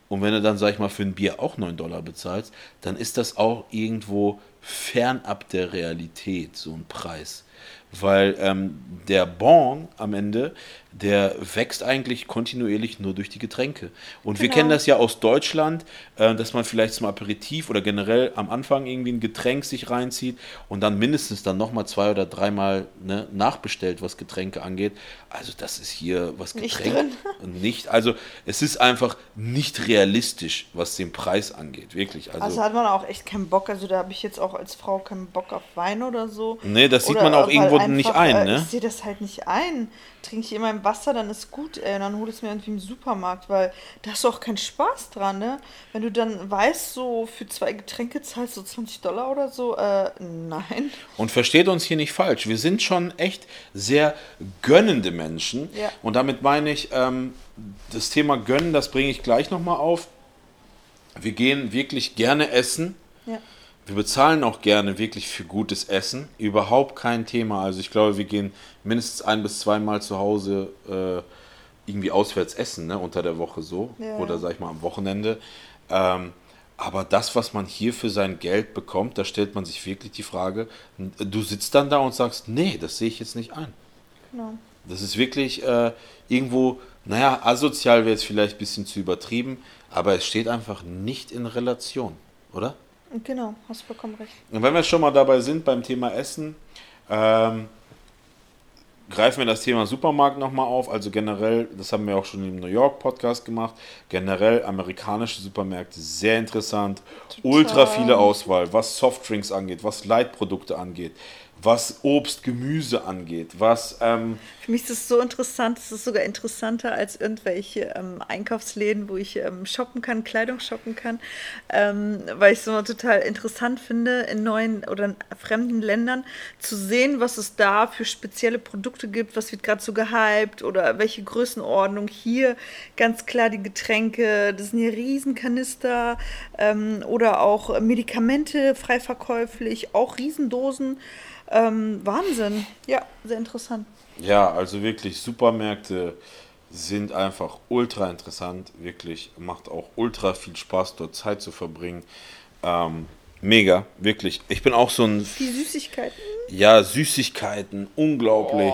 Und wenn du dann, sag ich mal, für ein Bier auch 9 Dollar bezahlst, dann ist das auch irgendwo fernab der Realität, so ein Preis. Weil ähm, der Bon am Ende, der wächst eigentlich kontinuierlich nur durch die Getränke. Und wir Genau. kennen das ja aus Deutschland, äh, dass man vielleicht zum Aperitif oder generell am Anfang irgendwie ein Getränk sich reinzieht und dann mindestens dann nochmal zwei oder dreimal ne, nachbestellt, was Getränke angeht. Also das ist hier was Nicht Getränke nicht. Also es ist einfach nicht realistisch, was den Preis angeht, wirklich. Also, Also hat man auch echt keinen Bock. Also da habe ich jetzt auch als Frau keinen Bock auf Wein oder so. Nee, das sieht Oder, man auch irgendwo nicht ein, äh, ne? Ich sehe das halt nicht ein. Trinke ich immer im Wasser, dann ist gut, ey. Und dann hole ich es mir irgendwie im Supermarkt, weil da hast du auch keinen Spaß dran, ne? Wenn du dann weißt, so für zwei Getränke zahlst du 20 Dollar oder so, äh, nein. Und versteht uns hier nicht falsch, wir sind schon echt sehr gönnende Menschen. Ja. Und damit meine ich, ähm, das Thema Gönnen, das bringe ich gleich nochmal auf. Wir gehen wirklich gerne essen. Ja. Wir bezahlen auch gerne wirklich für gutes Essen. Überhaupt kein Thema. Also ich glaube, wir gehen mindestens ein bis zweimal zu Hause äh, irgendwie auswärts essen, ne, unter der Woche so. Ja, Oder sag ich mal am Wochenende. Ähm, aber das, was man hier für sein Geld bekommt, da stellt man sich wirklich die Frage, du sitzt dann da und sagst, nee, das sehe ich jetzt nicht ein. Genau. Das ist wirklich äh, irgendwo, naja, asozial wäre jetzt vielleicht ein bisschen zu übertrieben, aber es steht einfach nicht in Relation, oder? Genau, hast vollkommen recht. Und wenn wir schon mal dabei sind beim Thema Essen, ähm, greifen wir das Thema Supermarkt nochmal auf. Also generell, das haben wir auch schon im New York Podcast gemacht, generell amerikanische Supermärkte sehr interessant. Ultra viele Auswahl, was Softdrinks angeht, was Leitprodukte angeht, was Obst, Gemüse angeht, was... Ähm, Für mich ist es so interessant, es ist sogar interessanter als irgendwelche ähm, Einkaufsläden, wo ich ähm, shoppen kann, Kleidung shoppen kann, ähm, weil ich es immer total interessant finde, in neuen oder in fremden Ländern zu sehen, was es da für spezielle Produkte gibt, was wird gerade so gehypt oder welche Größenordnung. Hier ganz klar die Getränke, das sind hier Riesenkanister ähm, oder auch Medikamente frei verkäuflich, auch Riesendosen. Ähm, Wahnsinn. Ja, sehr interessant. Ja, also wirklich Supermärkte sind einfach ultra interessant, wirklich macht auch ultra viel Spaß dort Zeit zu verbringen. Ähm, mega, wirklich. Ich bin auch so ein Die Süßigkeiten. ja Süßigkeiten, unglaublich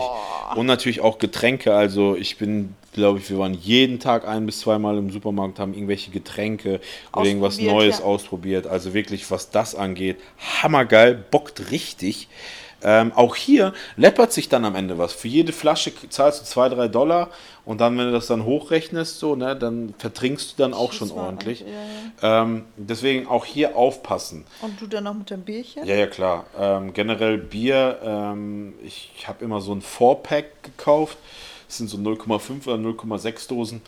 und natürlich auch Getränke. Also ich bin, glaube ich, wir waren jeden Tag ein bis zweimal im Supermarkt, haben irgendwelche Getränke oder irgendwas Neues ja. ausprobiert. Also wirklich, was das angeht, hammergeil, bockt richtig. Ähm, auch hier läppert sich dann am Ende was. Für jede Flasche zahlst du 2, 3 Dollar und dann, wenn du das dann hochrechnest, so, ne, dann vertrinkst du dann auch schon Das war ordentlich. ja, Ähm, deswegen auch hier aufpassen. Und du dann noch mit deinem Bierchen? Ja, ja, klar. Ähm, generell Bier, ähm, ich habe immer so ein 4-Pack gekauft. Das sind so 0,5 oder 0,6 Dosen.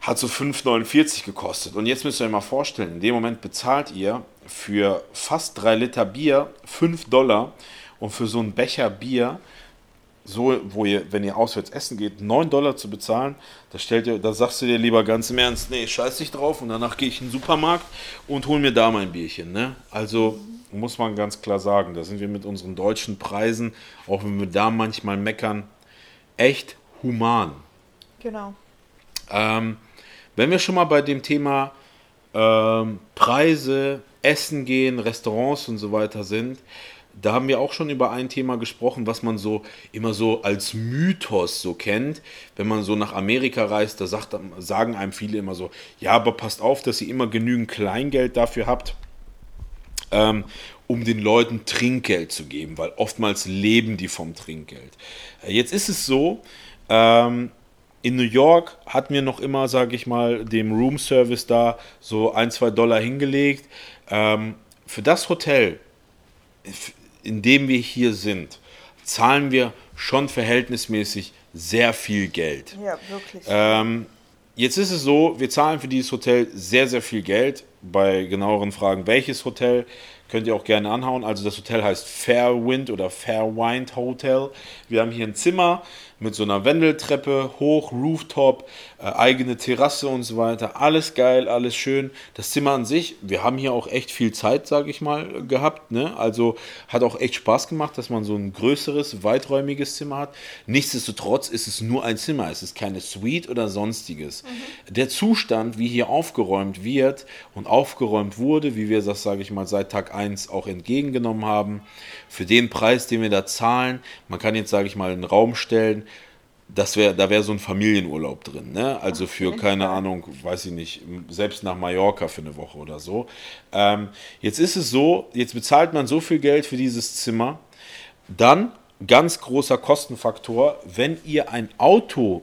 Hat so 5,49 gekostet. Und jetzt müsst ihr euch mal vorstellen, in dem Moment bezahlt ihr für fast 3 Liter Bier 5 Dollar und für so einen Becher Bier, so, wo ihr, wenn ihr auswärts essen geht, 9 Dollar zu bezahlen, da stellt ihr, da sagst du dir lieber ganz im Ernst, nee, scheiß dich drauf und danach gehe ich in den Supermarkt und hol mir da mein Bierchen. Ne? Also muss man ganz klar sagen, da sind wir mit unseren deutschen Preisen, auch wenn wir da manchmal meckern, echt human. Genau. Ähm, wenn wir schon mal bei dem Thema ähm, Preise, Essen gehen, Restaurants und so weiter sind, da haben wir auch schon über ein Thema gesprochen, was man so immer so als Mythos so kennt. Wenn man so nach Amerika reist, da sagt, sagen einem viele immer so, ja, aber passt auf, dass ihr immer genügend Kleingeld dafür habt, ähm, um den Leuten Trinkgeld zu geben, weil oftmals leben die vom Trinkgeld. Äh, Jetzt ist es so, ähm, in New York hat mir noch immer, sage ich mal, dem Room Service da so ein, zwei Dollar hingelegt. Ähm, für das Hotel, in dem wir hier sind, zahlen wir schon verhältnismäßig sehr viel Geld. Ja, wirklich. Ähm, Jetzt ist es so, wir zahlen für dieses Hotel sehr, sehr viel Geld. Bei genaueren Fragen, welches Hotel, könnt ihr auch gerne anhauen. Also das Hotel heißt Fairwind oder Fairwind Hotel. Wir haben hier ein Zimmer mit so einer Wendeltreppe, hoch, Rooftop, äh, eigene Terrasse und so weiter. Alles geil, alles schön. Das Zimmer an sich, wir haben hier auch echt viel Zeit, sage ich mal, gehabt. Ne? Also hat auch echt Spaß gemacht, dass man so ein größeres, weiträumiges Zimmer hat. Nichtsdestotrotz ist es nur ein Zimmer, es ist keine Suite oder sonstiges. Mhm. Der Zustand, wie hier aufgeräumt wird und aufgeräumt wurde, wie wir das, sage ich mal, seit Tag 1 auch entgegengenommen haben, für den Preis, den wir da zahlen, man kann jetzt, sage ich mal, einen Raum stellen, das wäre, da wäre so ein Familienurlaub drin, ne? Also für keine Ahnung, weiß ich nicht, selbst nach Mallorca für eine Woche oder so. Ähm, jetzt ist es so, jetzt bezahlt man so viel Geld für dieses Zimmer. Dann ganz großer Kostenfaktor, wenn ihr ein Auto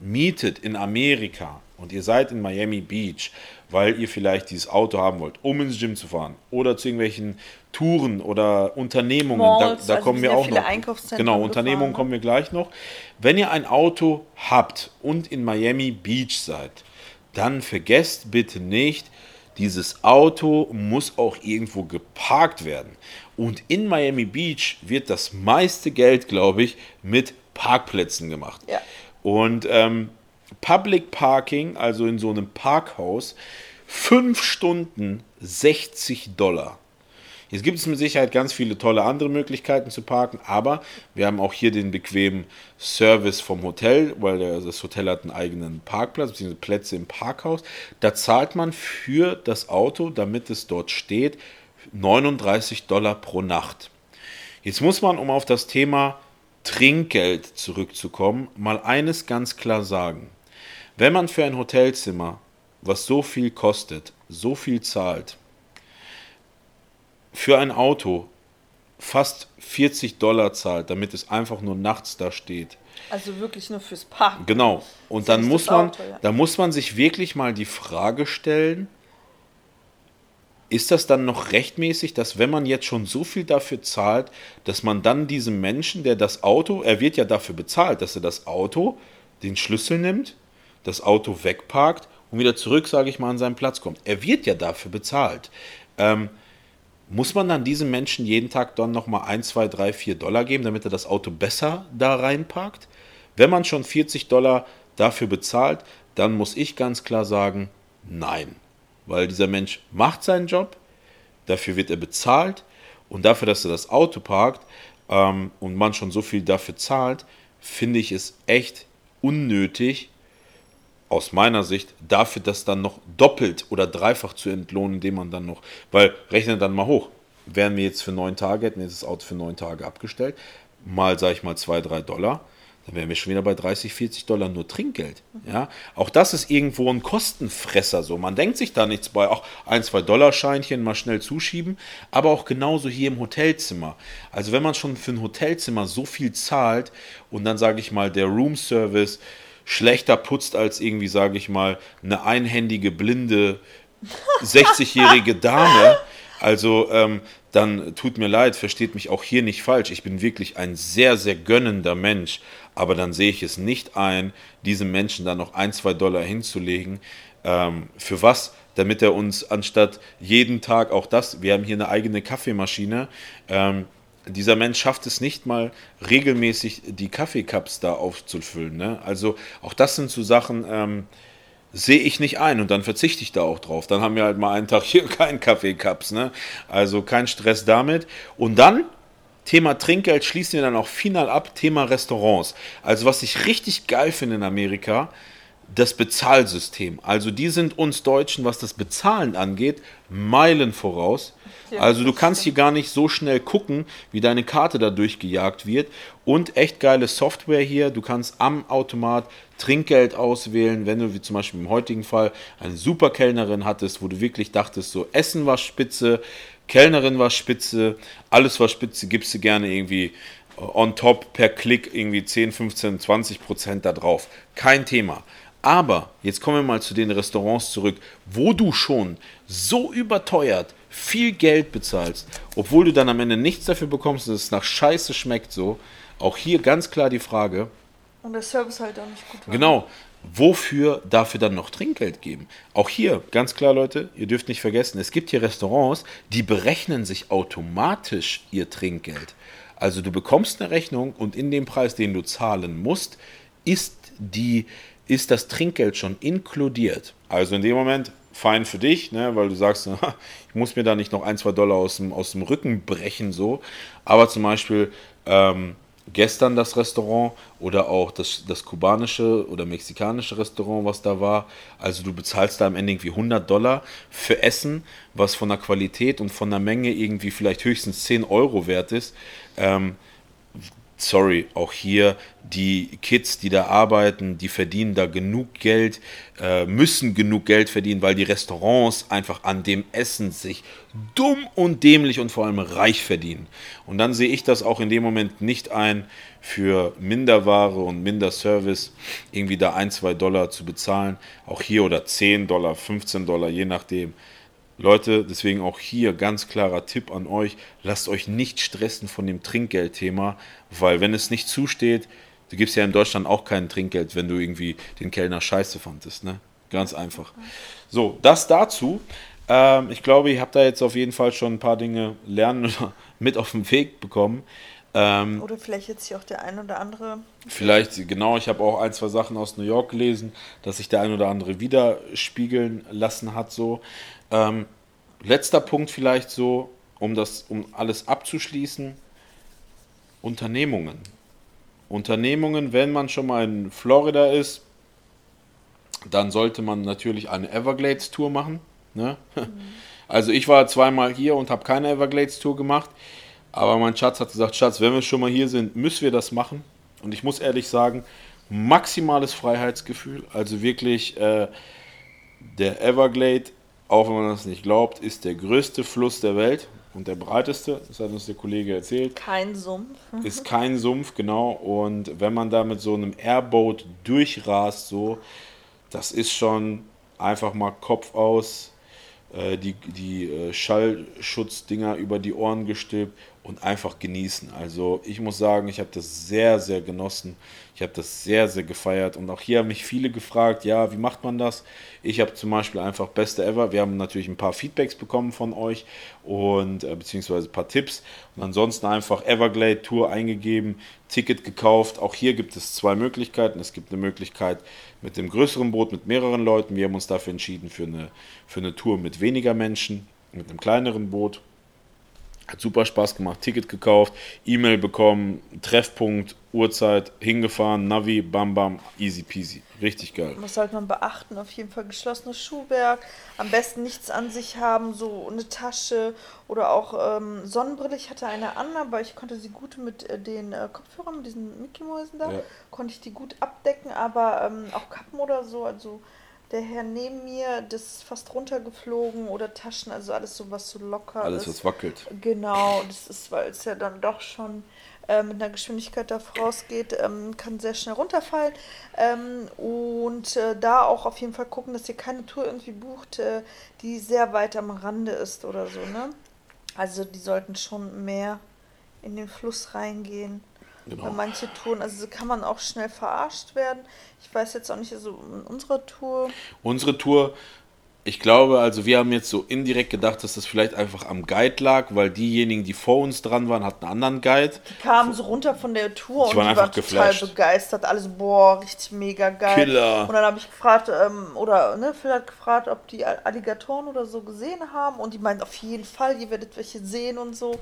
mietet in Amerika und ihr seid in Miami Beach, weil ihr vielleicht dieses Auto haben wollt, um ins Gym zu fahren oder zu irgendwelchen Touren oder Unternehmungen, Malls, da, da also kommen wir auch noch. Genau, Unternehmungen ne? kommen wir gleich noch. Wenn ihr ein Auto habt und in Miami Beach seid, dann vergesst bitte nicht, dieses Auto muss auch irgendwo geparkt werden. Und in Miami Beach wird das meiste Geld, glaube ich, mit Parkplätzen gemacht. Ja. Und ähm, Public Parking, also in so einem Parkhaus, 5 Stunden 60 Dollar. Jetzt gibt es mit Sicherheit ganz viele tolle andere Möglichkeiten zu parken, aber wir haben auch hier den bequemen Service vom Hotel, weil das Hotel hat einen eigenen Parkplatz, bzw. Plätze im Parkhaus. Da zahlt man für das Auto, damit es dort steht, 39 Dollar pro Nacht. Jetzt muss man, um auf das Thema Trinkgeld zurückzukommen, mal eines ganz klar sagen. Wenn man für ein Hotelzimmer, was so viel kostet, so viel zahlt, für ein Auto fast 40 Dollar zahlt, damit es einfach nur nachts da steht. Also wirklich nur fürs Parken. Genau. Und dann muss man, Auto, ja. da muss man sich wirklich mal die Frage stellen, ist das dann noch rechtmäßig, dass wenn man jetzt schon so viel dafür zahlt, dass man dann diesem Menschen, der das Auto, er wird ja dafür bezahlt, dass er das Auto, den Schlüssel nimmt, das Auto wegparkt und wieder zurück, sage ich mal, an seinen Platz kommt. Er wird ja dafür bezahlt. Ähm, muss man dann diesem Menschen jeden Tag dann nochmal 1, 2, 3, 4 Dollar geben, damit er das Auto besser da reinparkt? Wenn man schon 40 Dollar dafür bezahlt, dann muss ich ganz klar sagen, nein. Weil dieser Mensch macht seinen Job, dafür wird er bezahlt und dafür, dass er das Auto parkt ähm, und man schon so viel dafür zahlt, finde ich es echt unnötig, aus meiner Sicht dafür das dann noch doppelt oder dreifach zu entlohnen, indem man dann noch, weil rechne dann mal hoch, wären wir jetzt für neun Tage, hätten wir das Auto für neun Tage abgestellt, mal sage ich mal zwei, drei Dollar, dann wären wir schon wieder bei 30, 40 Dollar nur Trinkgeld. Ja, auch das ist irgendwo ein Kostenfresser. So, man denkt sich da nichts bei, auch ein, zwei Dollar Scheinchen mal schnell zuschieben, aber auch genauso hier im Hotelzimmer. Also wenn man schon für ein Hotelzimmer so viel zahlt und dann sage ich mal der Room Service schlechter putzt als irgendwie, sage ich mal, eine einhändige, blinde 60-jährige Dame. Also ähm, dann tut mir leid, versteht mich auch hier nicht falsch. Ich bin wirklich ein sehr, sehr gönnender Mensch. Aber dann sehe ich es nicht ein, diesem Menschen dann noch ein, zwei Dollar hinzulegen. Ähm, für was? Damit er uns anstatt jeden Tag auch das, wir haben hier eine eigene Kaffeemaschine, ähm, dieser Mensch schafft es nicht mal regelmäßig die Kaffeecups da aufzufüllen. Ne? Also auch das sind so Sachen, ähm, sehe ich nicht ein und dann verzichte ich da auch drauf. Dann haben wir halt mal einen Tag hier keinen Kaffeecups. Ne? Also kein Stress damit. Und dann Thema Trinkgeld schließen wir dann auch final ab. Thema Restaurants. Also was ich richtig geil finde in Amerika, das Bezahlsystem. Also die sind uns Deutschen, was das Bezahlen angeht, Meilen voraus. Also du kannst hier gar nicht so schnell gucken, wie deine Karte da durchgejagt wird. Und echt geile Software hier. Du kannst am Automat Trinkgeld auswählen, wenn du wie zum Beispiel im heutigen Fall eine super Kellnerin hattest, wo du wirklich dachtest, so Essen war spitze, Kellnerin war spitze, alles war spitze, gibst du gerne irgendwie on top per Klick irgendwie 10, 15, 20 Prozent da drauf. Kein Thema. Aber jetzt kommen wir mal zu den Restaurants zurück, wo du schon so überteuert viel Geld bezahlst, obwohl du dann am Ende nichts dafür bekommst, dass es nach Scheiße schmeckt so. Auch hier ganz klar die Frage, Und der Service halt auch nicht gut war. Genau. Wofür dafür dann noch Trinkgeld geben? Auch hier, ganz klar, Leute, ihr dürft nicht vergessen, es gibt hier Restaurants, die berechnen sich automatisch ihr Trinkgeld. Also du bekommst eine Rechnung und in dem Preis, den du zahlen musst, ist, die, ist das Trinkgeld schon inkludiert. Also in dem Moment fein für dich, ne, weil du sagst, ich muss mir da nicht noch ein, zwei Dollar aus dem, aus dem Rücken brechen, so. Aber zum Beispiel, ähm, gestern das Restaurant oder auch das, das kubanische oder mexikanische Restaurant, was da war. Also du bezahlst da am Ende irgendwie 100 Dollar für Essen, was von der Qualität und von der Menge irgendwie vielleicht höchstens 10 Euro wert ist. Ähm, sorry, auch hier die Kids, die da arbeiten, die verdienen da genug Geld, äh, müssen genug Geld verdienen, weil die Restaurants einfach an dem Essen sich dumm und dämlich und vor allem reich verdienen. Und dann sehe ich das auch in dem Moment nicht ein, für Minderware und Minderservice irgendwie da ein, zwei Dollar zu bezahlen. Auch hier oder 10 Dollar, 15 Dollar, je nachdem. Leute, deswegen auch hier ganz klarer Tipp an euch, lasst euch nicht stressen von dem Trinkgeldthema, weil wenn es nicht zusteht, du gibst ja in Deutschland auch kein Trinkgeld, wenn du irgendwie den Kellner scheiße fandest, ne? Ganz einfach. So, das dazu. Ähm, ich glaube, ihr habt da jetzt auf jeden Fall schon ein paar Dinge lernen oder mit auf den Weg bekommen. Ähm, oder vielleicht jetzt hier auch der ein oder andere. Vielleicht, genau, ich habe auch ein, zwei Sachen aus New York gelesen, dass sich der ein oder andere widerspiegeln lassen hat, so. Ähm, letzter Punkt vielleicht so, um das, um alles abzuschließen. Unternehmungen. Unternehmungen, wenn man schon mal in Florida ist, dann sollte man natürlich eine Everglades-Tour machen. Ne? Mhm. Also ich war zweimal hier und habe keine Everglades-Tour gemacht, aber mein Schatz hat gesagt, Schatz, wenn wir schon mal hier sind, müssen wir das machen. Und ich muss ehrlich sagen, maximales Freiheitsgefühl. Also wirklich, äh, der Everglade auch wenn man das nicht glaubt, ist der größte Fluss der Welt und der breiteste, das hat uns der Kollege erzählt. Kein Sumpf. Ist kein Sumpf, genau. Und wenn man da mit so einem Airboat durchrast, so, das ist schon einfach mal Kopf aus, äh, die, die äh, Schallschutzdinger über die Ohren gestülpt und einfach genießen. Also ich muss sagen, ich habe das sehr, sehr genossen. Ich habe das sehr, sehr gefeiert. Und auch hier haben mich viele gefragt, ja, wie macht man das? Ich habe zum Beispiel einfach Beste Ever. Wir haben natürlich ein paar Feedbacks bekommen von euch und äh, beziehungsweise ein paar Tipps. Und ansonsten einfach Everglade Tour eingegeben, Ticket gekauft. Auch hier gibt es zwei Möglichkeiten. Es gibt eine Möglichkeit mit dem größeren Boot mit mehreren Leuten. Wir haben uns dafür entschieden für eine, für eine Tour mit weniger Menschen, mit einem kleineren Boot. Hat super Spaß gemacht, Ticket gekauft, E-Mail bekommen, Treffpunkt, Uhrzeit, hingefahren, Navi, bam bam, easy peasy. Richtig geil. Was sollte man beachten? Auf jeden Fall geschlossenes Schuhwerk, am besten nichts an sich haben, so eine Tasche oder auch ähm, Sonnenbrille. Ich hatte eine an, aber ich konnte sie gut mit äh, den äh, Kopfhörern, mit diesen Mickey-Mäusen da, ja. konnte ich die gut abdecken, aber ähm, auch Kappen oder so, also der Herr neben mir, das ist fast runtergeflogen oder Taschen, also alles so, was so locker alles, ist. Alles, was wackelt. Genau, das ist, weil es ja dann doch schon äh, mit einer Geschwindigkeit da vorausgeht, ähm, kann sehr schnell runterfallen. Ähm, und äh, da auch auf jeden Fall gucken, dass ihr keine Tour irgendwie bucht, äh, die sehr weit am Rande ist oder so, ne? Also die sollten schon mehr in den Fluss reingehen. Genau. Manche Touren, also so kann man auch schnell verarscht werden. Ich weiß jetzt auch nicht, also in unserer Tour. Unsere Tour ich glaube, also wir haben jetzt so indirekt gedacht, dass das vielleicht einfach am Guide lag, weil diejenigen, die vor uns dran waren, hatten einen anderen Guide. Die kamen so runter von der Tour die und waren die waren total begeistert. Alles, boah, richtig mega geil. Killer. Und dann habe ich gefragt, ähm, oder ne, Phil hat gefragt, ob die Alligatoren oder so gesehen haben. Und die meinten, auf jeden Fall, ihr werdet welche sehen und so.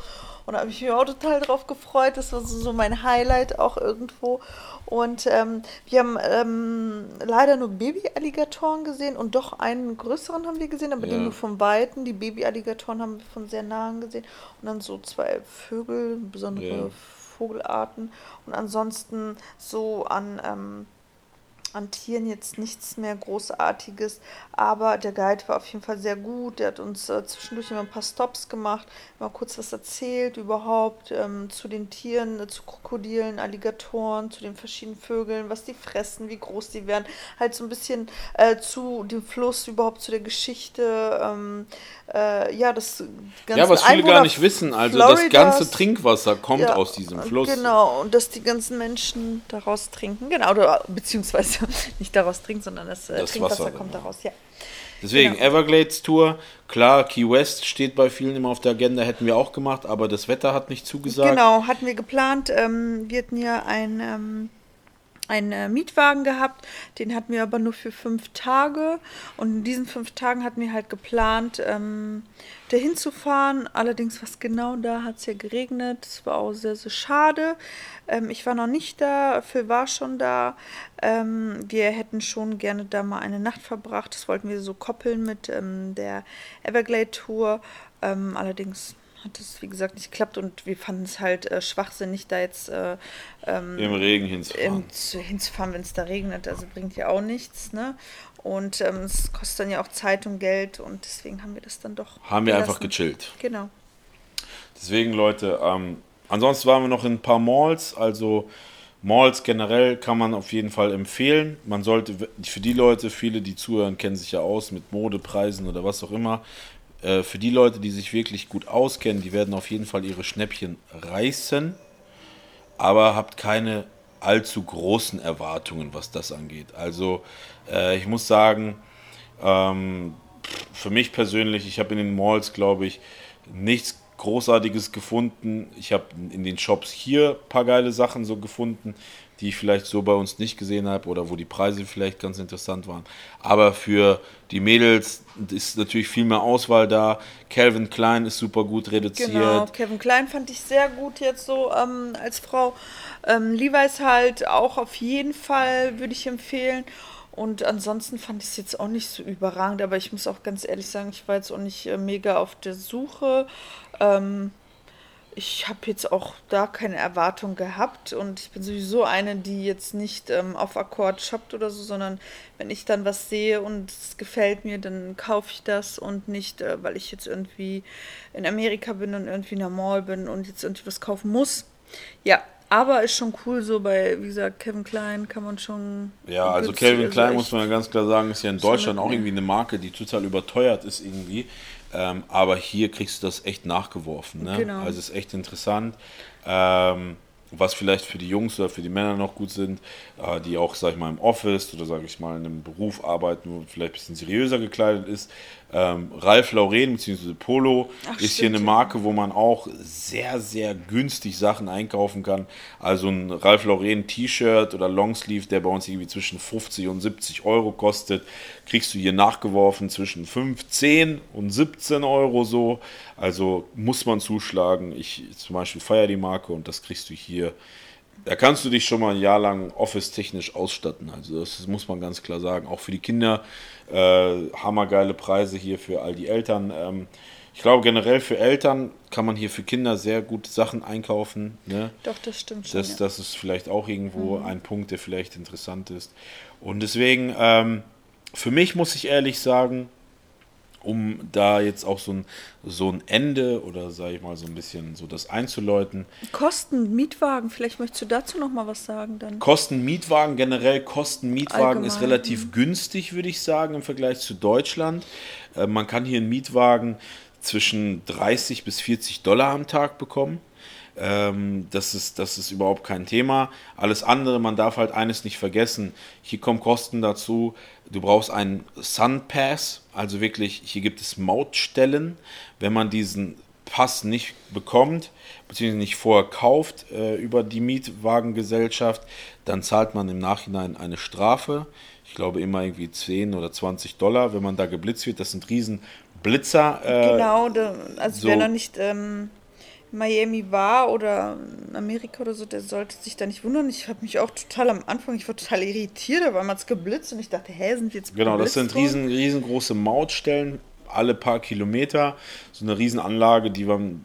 Und da habe ich mich auch total drauf gefreut. Das war so, so mein Highlight auch irgendwo. Und ähm, wir haben ähm, leider nur Baby-Alligatoren gesehen und doch einen größeren haben wir gesehen, aber ja. den nur von Weiten. Die Baby-Alligatoren haben wir von sehr nahen gesehen. Und dann so zwei Vögel, besondere ja. Vogelarten. Und ansonsten so an ähm, an Tieren jetzt nichts mehr Großartiges, aber der Guide war auf jeden Fall sehr gut. Der hat uns äh, zwischendurch immer ein paar Stops gemacht, mal kurz was erzählt überhaupt ähm, zu den Tieren, äh, zu Krokodilen, Alligatoren, zu den verschiedenen Vögeln, was die fressen, wie groß die werden. Halt so ein bisschen äh, zu dem Fluss, überhaupt zu der Geschichte. Ähm, äh, ja, das ganze Ja, was viele Einwohner gar nicht wissen, also Floridas, das ganze Trinkwasser kommt ja, aus diesem Fluss. Genau, und dass die ganzen Menschen daraus trinken, genau, oder beziehungsweise nicht daraus trinken, sondern das, äh, das Trinkwasser Wasser, kommt genau. daraus, ja. Deswegen, genau. Everglades Tour, klar, Key West steht bei vielen immer auf der Agenda, hätten wir auch gemacht, aber das Wetter hat nicht zugesagt. Genau, hatten wir geplant. Ähm, wir hatten ja ein ähm, einen äh, Mietwagen gehabt, den hatten wir aber nur für fünf Tage und in diesen fünf Tagen hatten wir halt geplant, ähm, dahin zu fahren. Allerdings, was genau da hat es ja geregnet, das war auch sehr, sehr schade. Ähm, ich war noch nicht da, Phil war schon da. Ähm, wir hätten schon gerne da mal eine Nacht verbracht, das wollten wir so koppeln mit ähm, der Everglade Tour. Ähm, allerdings hat es, wie gesagt, nicht geklappt und wir fanden es halt äh, schwachsinnig, da jetzt äh, ähm, im Regen hinzufahren. Hinzufahren, wenn es da regnet. Also bringt ja auch nichts. Ne? Und ähm, es kostet dann ja auch Zeit und Geld und deswegen haben wir das dann doch. Haben wir einfach gechillt. Genau. Deswegen, Leute, ähm, ansonsten waren wir noch in ein paar Malls, also. Malls generell kann man auf jeden Fall empfehlen. Man sollte für die Leute, viele, die zuhören, kennen sich ja aus mit Modepreisen oder was auch immer. Äh, für die Leute, die sich wirklich gut auskennen, die werden auf jeden Fall ihre Schnäppchen reißen, aber habt keine allzu großen Erwartungen, was das angeht. Also äh, ich muss sagen, ähm, für mich persönlich, ich habe in den Malls, glaube ich, nichts Großartiges gefunden. Ich habe in den Shops hier ein paar geile Sachen so gefunden die ich vielleicht so bei uns nicht gesehen habe oder wo die Preise vielleicht ganz interessant waren. Aber für die Mädels ist natürlich viel mehr Auswahl da. Calvin Klein ist super gut reduziert. Genau, Calvin Klein fand ich sehr gut jetzt so ähm, als Frau. Ähm, Levi's halt auch auf jeden Fall würde ich empfehlen. Und ansonsten fand ich es jetzt auch nicht so überragend, aber ich muss auch ganz ehrlich sagen, ich war jetzt auch nicht äh, mega auf der Suche. Ähm, ich habe jetzt auch da keine Erwartung gehabt und ich bin sowieso eine, die jetzt nicht ähm, auf Akkord shoppt oder so, sondern wenn ich dann was sehe und es gefällt mir, dann kaufe ich das und nicht, äh, weil ich jetzt irgendwie in Amerika bin und irgendwie in der Mall bin und jetzt irgendwie was kaufen muss. Ja, aber ist schon cool so bei, wie gesagt, Kevin Klein kann man schon. Ja, also Kevin Klein muss man ja ganz klar sagen, ist ja in Deutschland auch irgendwie eine Marke, die total überteuert ist irgendwie. Ähm, aber hier kriegst du das echt nachgeworfen. Ne? Genau. Also ist echt interessant. Ähm, was vielleicht für die Jungs oder für die Männer noch gut sind, äh, die auch, sag ich mal, im Office oder sage ich mal in einem Beruf arbeiten, wo vielleicht ein bisschen seriöser gekleidet ist, ähm, Ralph Lauren bzw. Polo Ach, ist stimmt, hier eine Marke, wo man auch sehr, sehr günstig Sachen einkaufen kann. Also ein Ralph Lauren T-Shirt oder Longsleeve, der bei uns irgendwie zwischen 50 und 70 Euro kostet, kriegst du hier nachgeworfen zwischen 15 und 17 Euro so. Also muss man zuschlagen. Ich zum Beispiel feiere die Marke und das kriegst du hier da kannst du dich schon mal ein Jahr lang office-technisch ausstatten. Also das muss man ganz klar sagen. Auch für die Kinder äh, hammergeile Preise hier für all die Eltern. Ähm, ich glaube generell für Eltern kann man hier für Kinder sehr gute Sachen einkaufen. Ne? Doch, das stimmt schon. Das, ja. das ist vielleicht auch irgendwo mhm. ein Punkt, der vielleicht interessant ist. Und deswegen, ähm, für mich muss ich ehrlich sagen, um da jetzt auch so ein, so ein Ende oder sage ich mal so ein bisschen so das einzuläuten. Kosten Mietwagen, vielleicht möchtest du dazu noch mal was sagen dann. Kosten Mietwagen generell Kosten Mietwagen Allgemein. ist relativ günstig, würde ich sagen im Vergleich zu Deutschland. Äh, man kann hier einen Mietwagen zwischen 30 bis 40 Dollar am Tag bekommen. Ähm, das, ist, das ist überhaupt kein Thema. Alles andere, man darf halt eines nicht vergessen. Hier kommen Kosten dazu. Du brauchst einen Sun Pass, also wirklich, hier gibt es Mautstellen. Wenn man diesen Pass nicht bekommt, beziehungsweise nicht vorher kauft äh, über die Mietwagengesellschaft, dann zahlt man im Nachhinein eine Strafe. Ich glaube immer irgendwie 10 oder 20 Dollar, wenn man da geblitzt wird. Das sind riesen Blitzer. Äh, genau, also so, wer noch nicht ähm, Miami war oder Amerika oder so, der sollte sich da nicht wundern. Ich habe mich auch total am Anfang, ich war total irritiert, da war man es geblitzt und ich dachte, hä, sind jetzt Genau, das sind riesen, riesengroße Mautstellen. Alle paar Kilometer so eine Riesenanlage, die man,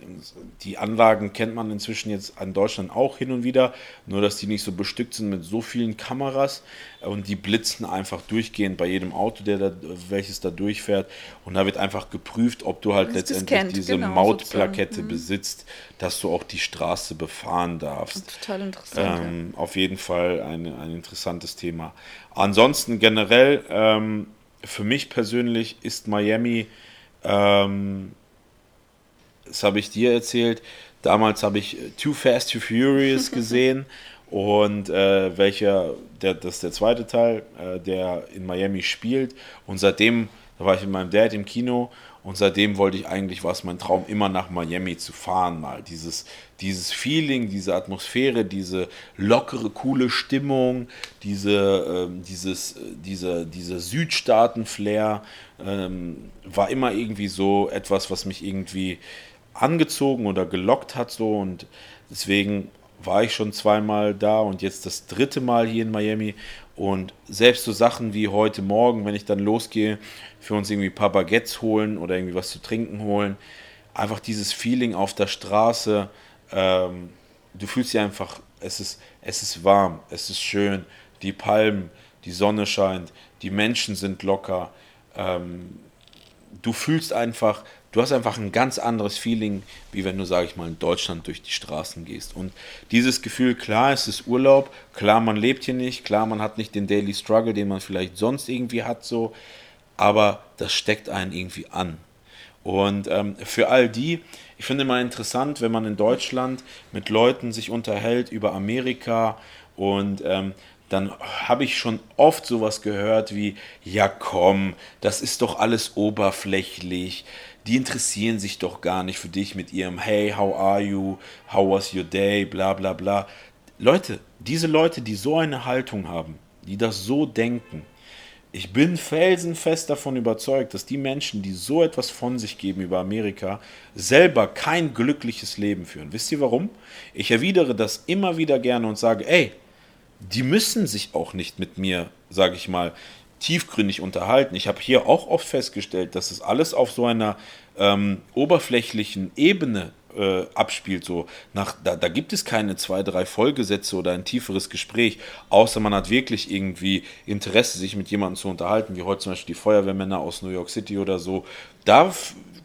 die Anlagen kennt man inzwischen jetzt in Deutschland auch hin und wieder, nur dass die nicht so bestückt sind mit so vielen Kameras und die blitzen einfach durchgehend bei jedem Auto, der da, welches da durchfährt und da wird einfach geprüft, ob du halt letztendlich kennt, diese genau, Mautplakette mhm. besitzt, dass du auch die Straße befahren darfst. Total interessant. Ähm, ja. Auf jeden Fall ein, ein interessantes Thema. Ansonsten generell ähm, für mich persönlich ist Miami, ähm, das habe ich dir erzählt, damals habe ich Too Fast, Too Furious gesehen und äh, welcher, der, das ist der zweite Teil, äh, der in Miami spielt und seitdem, da war ich mit meinem Dad im Kino und seitdem wollte ich eigentlich, war es mein Traum, immer nach Miami zu fahren mal. Dieses, dieses Feeling, diese Atmosphäre, diese lockere, coole Stimmung, diese, ähm, dieses, äh, diese, diese Südstaaten-Flair ähm, war immer irgendwie so etwas, was mich irgendwie angezogen oder gelockt hat so und deswegen war ich schon zweimal da und jetzt das dritte Mal hier in Miami und selbst so Sachen wie heute Morgen, wenn ich dann losgehe, für uns irgendwie ein paar Baguettes holen oder irgendwie was zu trinken holen, einfach dieses Feeling auf der Straße, ähm, du fühlst dich einfach, es ist, es ist warm, es ist schön, die Palmen, die Sonne scheint, die Menschen sind locker, ähm, du fühlst einfach, du hast einfach ein ganz anderes Feeling, wie wenn du, sage ich mal, in Deutschland durch die Straßen gehst. Und dieses Gefühl, klar, es ist Urlaub, klar, man lebt hier nicht, klar, man hat nicht den Daily Struggle, den man vielleicht sonst irgendwie hat, so, aber das steckt einen irgendwie an. Und ähm, für all die, ich finde immer interessant, wenn man in Deutschland mit Leuten sich unterhält über Amerika und ähm, dann habe ich schon oft sowas gehört wie, ja komm, das ist doch alles oberflächlich, die interessieren sich doch gar nicht für dich mit ihrem Hey, how are you, how was your day, bla bla bla. Leute, diese Leute, die so eine Haltung haben, die das so denken, ich bin felsenfest davon überzeugt, dass die Menschen, die so etwas von sich geben über Amerika, selber kein glückliches Leben führen. Wisst ihr warum? Ich erwidere das immer wieder gerne und sage, ey, die müssen sich auch nicht mit mir, sage ich mal, tiefgründig unterhalten. Ich habe hier auch oft festgestellt, dass es alles auf so einer ähm, oberflächlichen Ebene äh, abspielt. So nach, da, da gibt es keine zwei, drei Folgesätze oder ein tieferes Gespräch, außer man hat wirklich irgendwie Interesse, sich mit jemandem zu unterhalten, wie heute zum Beispiel die Feuerwehrmänner aus New York City oder so. Da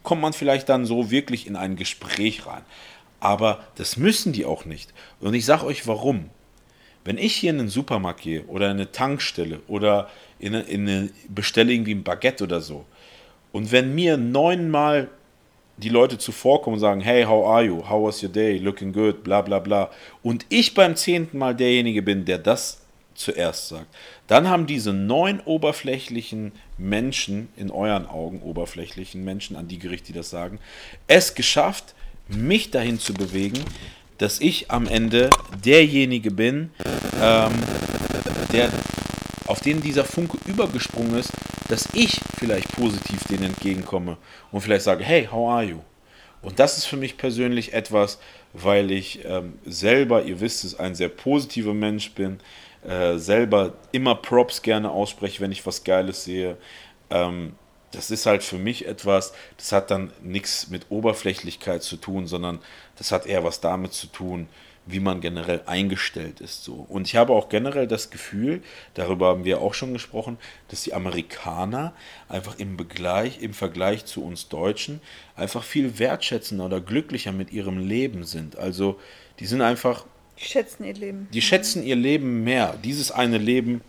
kommt man vielleicht dann so wirklich in ein Gespräch rein. Aber das müssen die auch nicht. Und ich sage euch warum. Wenn ich hier in den Supermarkt gehe oder in eine Tankstelle oder in in eine bestelle irgendwie ein Baguette oder so und wenn mir neunmal die Leute zuvorkommen und sagen, hey, how are you? How was your day? Looking good, bla bla bla. Und ich beim zehnten Mal derjenige bin, der das zuerst sagt, dann haben diese neun oberflächlichen Menschen, in euren Augen oberflächlichen Menschen, an die Gerichte, die das sagen, es geschafft, mich dahin zu bewegen, dass ich am Ende derjenige bin, ähm, der, auf den dieser Funke übergesprungen ist, dass ich vielleicht positiv denen entgegenkomme und vielleicht sage, hey, how are you? Und das ist für mich persönlich etwas, weil ich ähm, selber, ihr wisst es, ein sehr positiver Mensch bin, äh, selber immer Props gerne ausspreche, wenn ich was Geiles sehe. Ähm, das ist halt für mich etwas, das hat dann nichts mit Oberflächlichkeit zu tun, sondern das hat eher was damit zu tun, wie man generell eingestellt ist. So. Und ich habe auch generell das Gefühl, darüber haben wir auch schon gesprochen, dass die Amerikaner einfach im, Begleich, im Vergleich zu uns Deutschen einfach viel wertschätzender oder glücklicher mit ihrem Leben sind. Also die sind einfach. Die schätzen ihr Leben. Die schätzen ihr Leben mehr. Dieses eine Leben,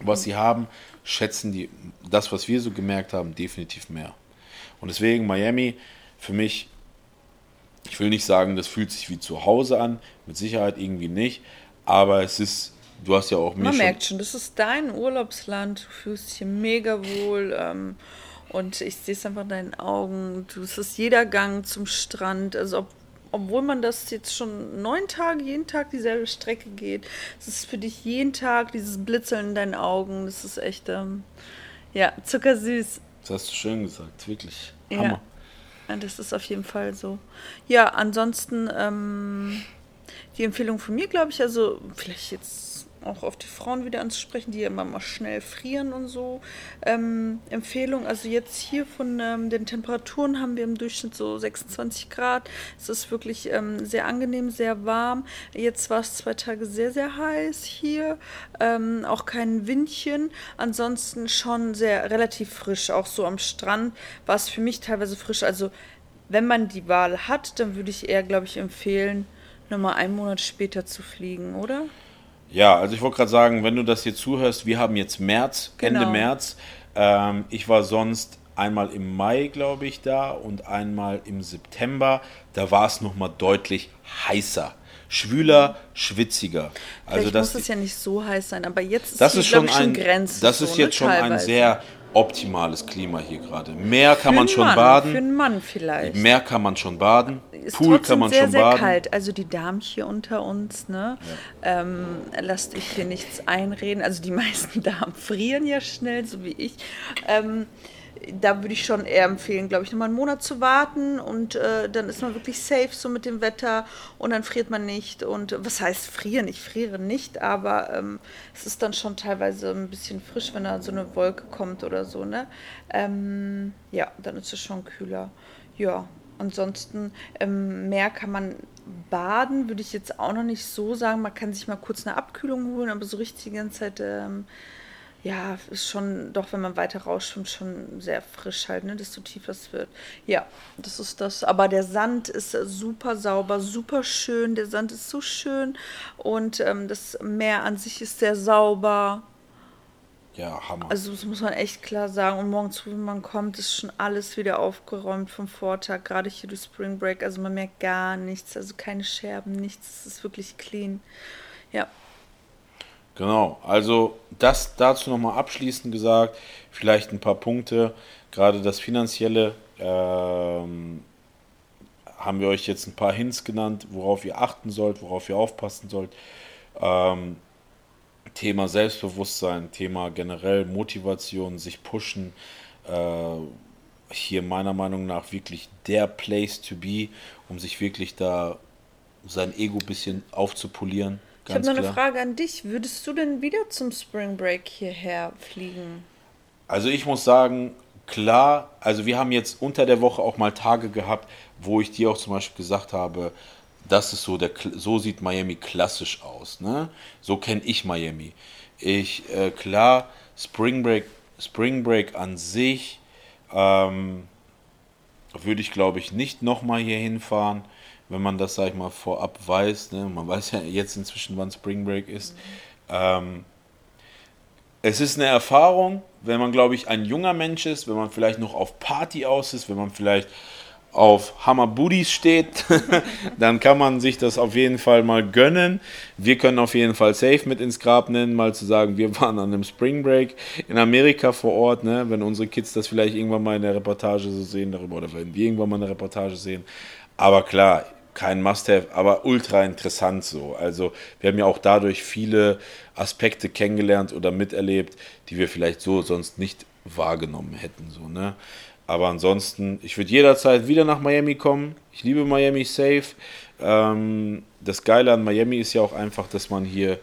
was sie haben, schätzen die, das, was wir so gemerkt haben, definitiv mehr. Und deswegen Miami für mich ich will nicht sagen, das fühlt sich wie zu Hause an, mit Sicherheit irgendwie nicht, aber es ist, du hast ja auch mir Man schon merkt schon, das ist dein Urlaubsland, du fühlst dich hier mega wohl ähm, und ich sehe es einfach in deinen Augen, du, es ist jeder Gang zum Strand, also ob, obwohl man das jetzt schon neun Tage, jeden Tag dieselbe Strecke geht, es ist für dich jeden Tag dieses Blitzeln in deinen Augen, das ist echt, ähm, ja, zuckersüß. Das hast du schön gesagt, wirklich. Hammer. Ja. Das ist auf jeden Fall so. Ja, ansonsten ähm, die Empfehlung von mir, glaube ich, also vielleicht jetzt auch auf die Frauen wieder anzusprechen, die ja immer mal schnell frieren und so. Ähm, Empfehlung, also jetzt hier von ähm, den Temperaturen haben wir im Durchschnitt so 26 Grad. Es ist wirklich ähm, sehr angenehm, sehr warm. Jetzt war es zwei Tage sehr, sehr heiß hier. Ähm, auch kein Windchen. Ansonsten schon sehr relativ frisch. Auch so am Strand war es für mich teilweise frisch. Also wenn man die Wahl hat, dann würde ich eher, glaube ich, empfehlen, nochmal einen Monat später zu fliegen, oder? Ja, also ich wollte gerade sagen, wenn du das hier zuhörst, wir haben jetzt März, genau. Ende März. Ähm, ich war sonst einmal im Mai, glaube ich, da und einmal im September. Da war es nochmal deutlich heißer. Schwüler, schwitziger. Also Vielleicht das muss es ja nicht so heiß sein, aber jetzt ist das ist schon, ein, Grenze. Das ist so, jetzt ne? schon ein sehr optimales Klima hier gerade. Mehr kann man schon Mann, baden. Für einen Mann vielleicht. Mehr kann man schon baden. Ist Pool kann man sehr, schon sehr baden. kalt. Also die Damen hier unter uns, ne? Ja. Ähm, lasst euch hier nichts einreden. Also die meisten Damen frieren ja schnell, so wie ich. Ähm, da würde ich schon eher empfehlen, glaube ich, nochmal einen Monat zu warten und äh, dann ist man wirklich safe so mit dem Wetter und dann friert man nicht. Und was heißt frieren? Ich friere nicht, aber ähm, es ist dann schon teilweise ein bisschen frisch, wenn da so eine Wolke kommt oder so, ne? Ähm, ja, dann ist es schon kühler. Ja, ansonsten ähm, mehr kann man baden, würde ich jetzt auch noch nicht so sagen. Man kann sich mal kurz eine Abkühlung holen, aber so richtig die ganze Zeit ähm, ja, ist schon, doch wenn man weiter rausschwimmt, schon sehr frisch halt, ne, desto tiefer es wird. Ja, das ist das. Aber der Sand ist super sauber, super schön. Der Sand ist so schön und ähm, das Meer an sich ist sehr sauber. Ja, Hammer. Also das muss man echt klar sagen. Und morgens früh, wenn man kommt, ist schon alles wieder aufgeräumt vom Vortag, gerade hier durch Spring Break. Also man merkt gar nichts, also keine Scherben, nichts. Es ist wirklich clean. Ja. Genau, also das dazu nochmal abschließend gesagt, vielleicht ein paar Punkte, gerade das Finanzielle, ähm, haben wir euch jetzt ein paar Hints genannt, worauf ihr achten sollt, worauf ihr aufpassen sollt. Ähm, Thema Selbstbewusstsein, Thema generell Motivation, sich pushen. Äh, hier meiner Meinung nach wirklich der Place to be, um sich wirklich da sein Ego ein bisschen aufzupolieren. Ich habe noch eine Frage an dich. Würdest du denn wieder zum Spring Break hierher fliegen? Also ich muss sagen, klar, also wir haben jetzt unter der Woche auch mal Tage gehabt, wo ich dir auch zum Beispiel gesagt habe, das ist so der so sieht Miami klassisch aus. Ne? So kenne ich Miami. Ich äh, klar Spring Break Spring Break an sich ähm, würde ich glaube ich nicht nochmal hier hinfahren wenn man das, sag ich mal, vorab weiß. Ne? Man weiß ja jetzt inzwischen, wann Spring Break ist. Mhm. Ähm, es ist eine Erfahrung, wenn man, glaube ich, ein junger Mensch ist, wenn man vielleicht noch auf Party aus ist, wenn man vielleicht auf Hammer Booties steht, dann kann man sich das auf jeden Fall mal gönnen. Wir können auf jeden Fall safe mit ins Grab nennen, mal zu sagen, wir waren an einem Spring Break in Amerika vor Ort, ne? wenn unsere Kids das vielleicht irgendwann mal in der Reportage so sehen darüber oder wenn wir irgendwann mal eine Reportage sehen. Aber klar, kein Must-Have, aber ultra interessant so. Also wir haben ja auch dadurch viele Aspekte kennengelernt oder miterlebt, die wir vielleicht so sonst nicht wahrgenommen hätten. So, ne? Aber ansonsten, ich würde jederzeit wieder nach Miami kommen. Ich liebe Miami safe. Ähm, das Geile an Miami ist ja auch einfach, dass man hier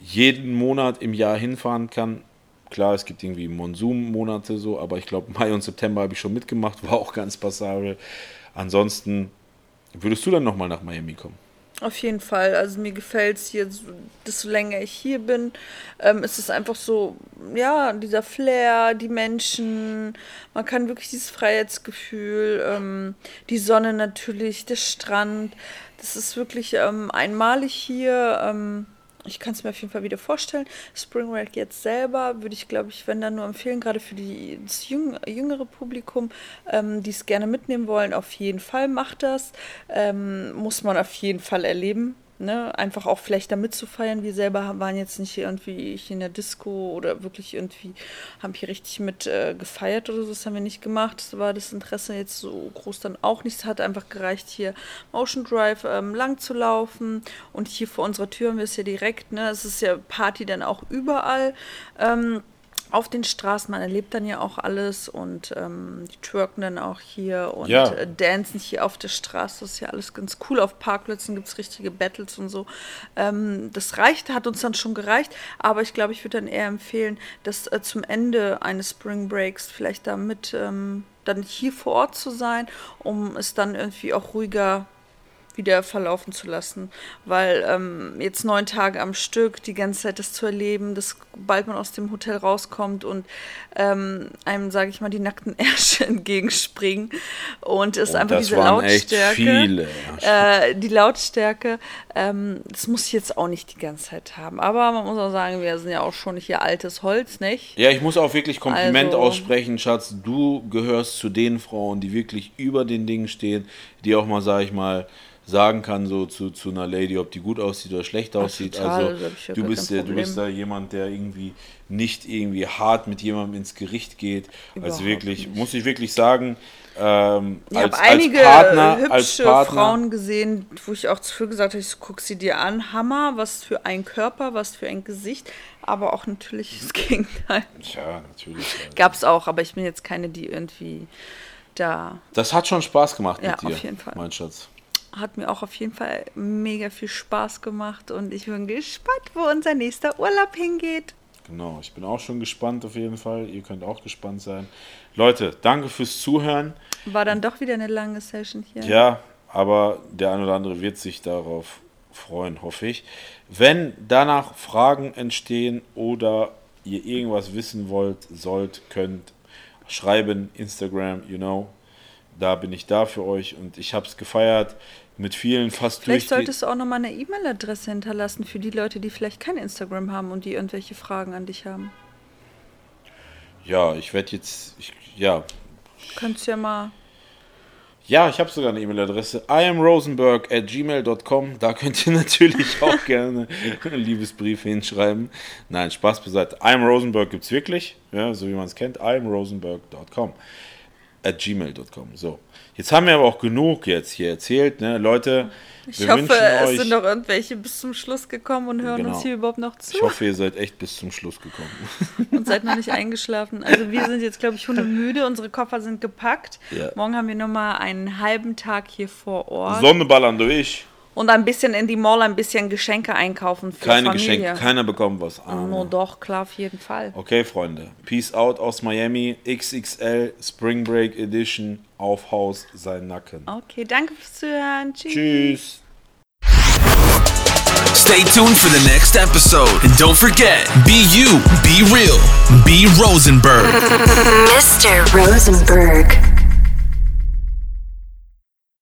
jeden Monat im Jahr hinfahren kann. Klar, es gibt irgendwie Monsunmonate so, aber ich glaube, Mai und September habe ich schon mitgemacht, war auch ganz passabel. Ansonsten Würdest du dann nochmal nach Miami kommen? Auf jeden Fall. Also mir gefällt es hier, desto länger ich hier bin, ähm, ist es einfach so, ja, dieser Flair, die Menschen, man kann wirklich dieses Freiheitsgefühl, ähm, die Sonne natürlich, der Strand, das ist wirklich ähm, einmalig hier. Ich kann es mir auf jeden Fall wieder vorstellen. Spring Break jetzt selber würde ich, glaube ich, wenn dann nur empfehlen, gerade für die, das jüng, jüngere Publikum, ähm, die es gerne mitnehmen wollen, auf jeden Fall macht das. Ähm, muss man auf jeden Fall erleben. Ne, einfach auch vielleicht da mitzufeiern. Wir selber waren jetzt nicht irgendwie in der Disco oder wirklich irgendwie haben hier richtig mit äh, gefeiert oder so. Das haben wir nicht gemacht. Das war das Interesse jetzt so groß dann auch nicht. Es hat einfach gereicht, hier Motion Drive ähm, lang zu laufen. Und hier vor unserer Tür haben wir es ja direkt. Ne? Es ist ja Party dann auch überall. Ähm, auf den Straßen, man erlebt dann ja auch alles und ähm, die twerken dann auch hier und Ja. äh, dancen hier auf der Straße. Das ist ja alles ganz cool. Auf Parkplätzen gibt es richtige Battles und so. Ähm, das reicht, hat uns dann schon gereicht, aber ich glaube, ich würde dann eher empfehlen, dass äh, zum Ende eines Spring Breaks vielleicht damit ähm, dann hier vor Ort zu sein, um es dann irgendwie auch ruhiger wieder verlaufen zu lassen, weil ähm, jetzt neun Tage am Stück die ganze Zeit das zu erleben, dass bald man aus dem Hotel rauskommt und ähm, einem, sage ich mal, die nackten Ärsche entgegenspringen und es Und einfach das diese Lautstärke, äh, die Lautstärke, ähm, das muss ich jetzt auch nicht die ganze Zeit haben, aber man muss auch sagen, wir sind ja auch schon hier altes Holz, nicht? Ja, ich muss auch wirklich Kompliment Also- aussprechen, Schatz. Du gehörst zu den Frauen, die wirklich über den Dingen stehen, die auch mal, sag ich mal, sagen kann so zu, zu einer Lady, ob die gut aussieht oder schlecht aussieht. total, also du bist ja, du bist da jemand, der irgendwie nicht irgendwie hart mit jemandem ins Gericht geht. also Überhaupt wirklich, nicht. muss ich wirklich sagen, ähm, Ich habe einige als Partner, hübsche Partner, Frauen gesehen, wo ich auch zu früh gesagt habe, ich guck sie dir an, Hammer, was für ein Körper, was für ein Gesicht, aber auch natürlich das Gegenteil. Ja, natürlich. also. Gab es auch, aber ich bin jetzt keine, die irgendwie da. Das hat schon Spaß gemacht Ja, mit dir, auf jeden Fall. mein Schatz. Hat mir auch auf jeden Fall mega viel Spaß gemacht und ich bin gespannt, wo unser nächster Urlaub hingeht. Genau, ich bin auch schon gespannt auf jeden Fall. Ihr könnt auch gespannt sein. Leute, danke fürs Zuhören. War dann doch wieder eine lange Session hier. Ja, aber der ein oder andere wird sich darauf freuen, hoffe ich. Wenn danach Fragen entstehen oder ihr irgendwas wissen wollt, sollt, könnt, schreiben, Instagram, you know. Da bin ich da für euch und ich habe es gefeiert mit vielen fast Vielleicht solltest du auch nochmal eine E-Mail-Adresse hinterlassen für die Leute, die vielleicht kein Instagram haben und die irgendwelche Fragen an dich haben. Ja, ich werde jetzt, ich, ja, Könntest ja mal. Ja, ich habe sogar eine E-Mail-Adresse. iamrosenberg at gmail.com. Da könnt ihr natürlich auch gerne Liebesbriefe hinschreiben. Nein, Spaß beiseite. iamrosenberg gibt es wirklich, ja, so wie man es kennt. iamrosenberg.com at gmail.com. So. Jetzt haben wir aber auch genug jetzt hier erzählt, ne? Leute, Ich wir hoffe, es euch. sind noch irgendwelche bis zum Schluss gekommen und hören Genau. uns hier überhaupt noch zu ich hoffe, ihr seid echt bis zum Schluss gekommen. und seid noch nicht eingeschlafen. Also wir sind jetzt, glaube ich, hundemüde. Unsere Koffer sind gepackt. Ja. Morgen haben wir nochmal einen halben Tag hier vor Ort. Sonne ballern durch. Und ein bisschen in die Mall ein bisschen Geschenke einkaufen für Keine Familie. Geschenke, keiner bekommt was. Ah, No, doch, klar, auf jeden Fall. Okay, Freunde. Peace out aus Miami. XXL Spring Break Edition auf Haus sein Nacken. Okay, danke fürs Zuhören. Tschüss. Tschüss. Stay tuned for the next episode. And don't forget, be you, be real, be Rosenberg. Mr. Rosenberg.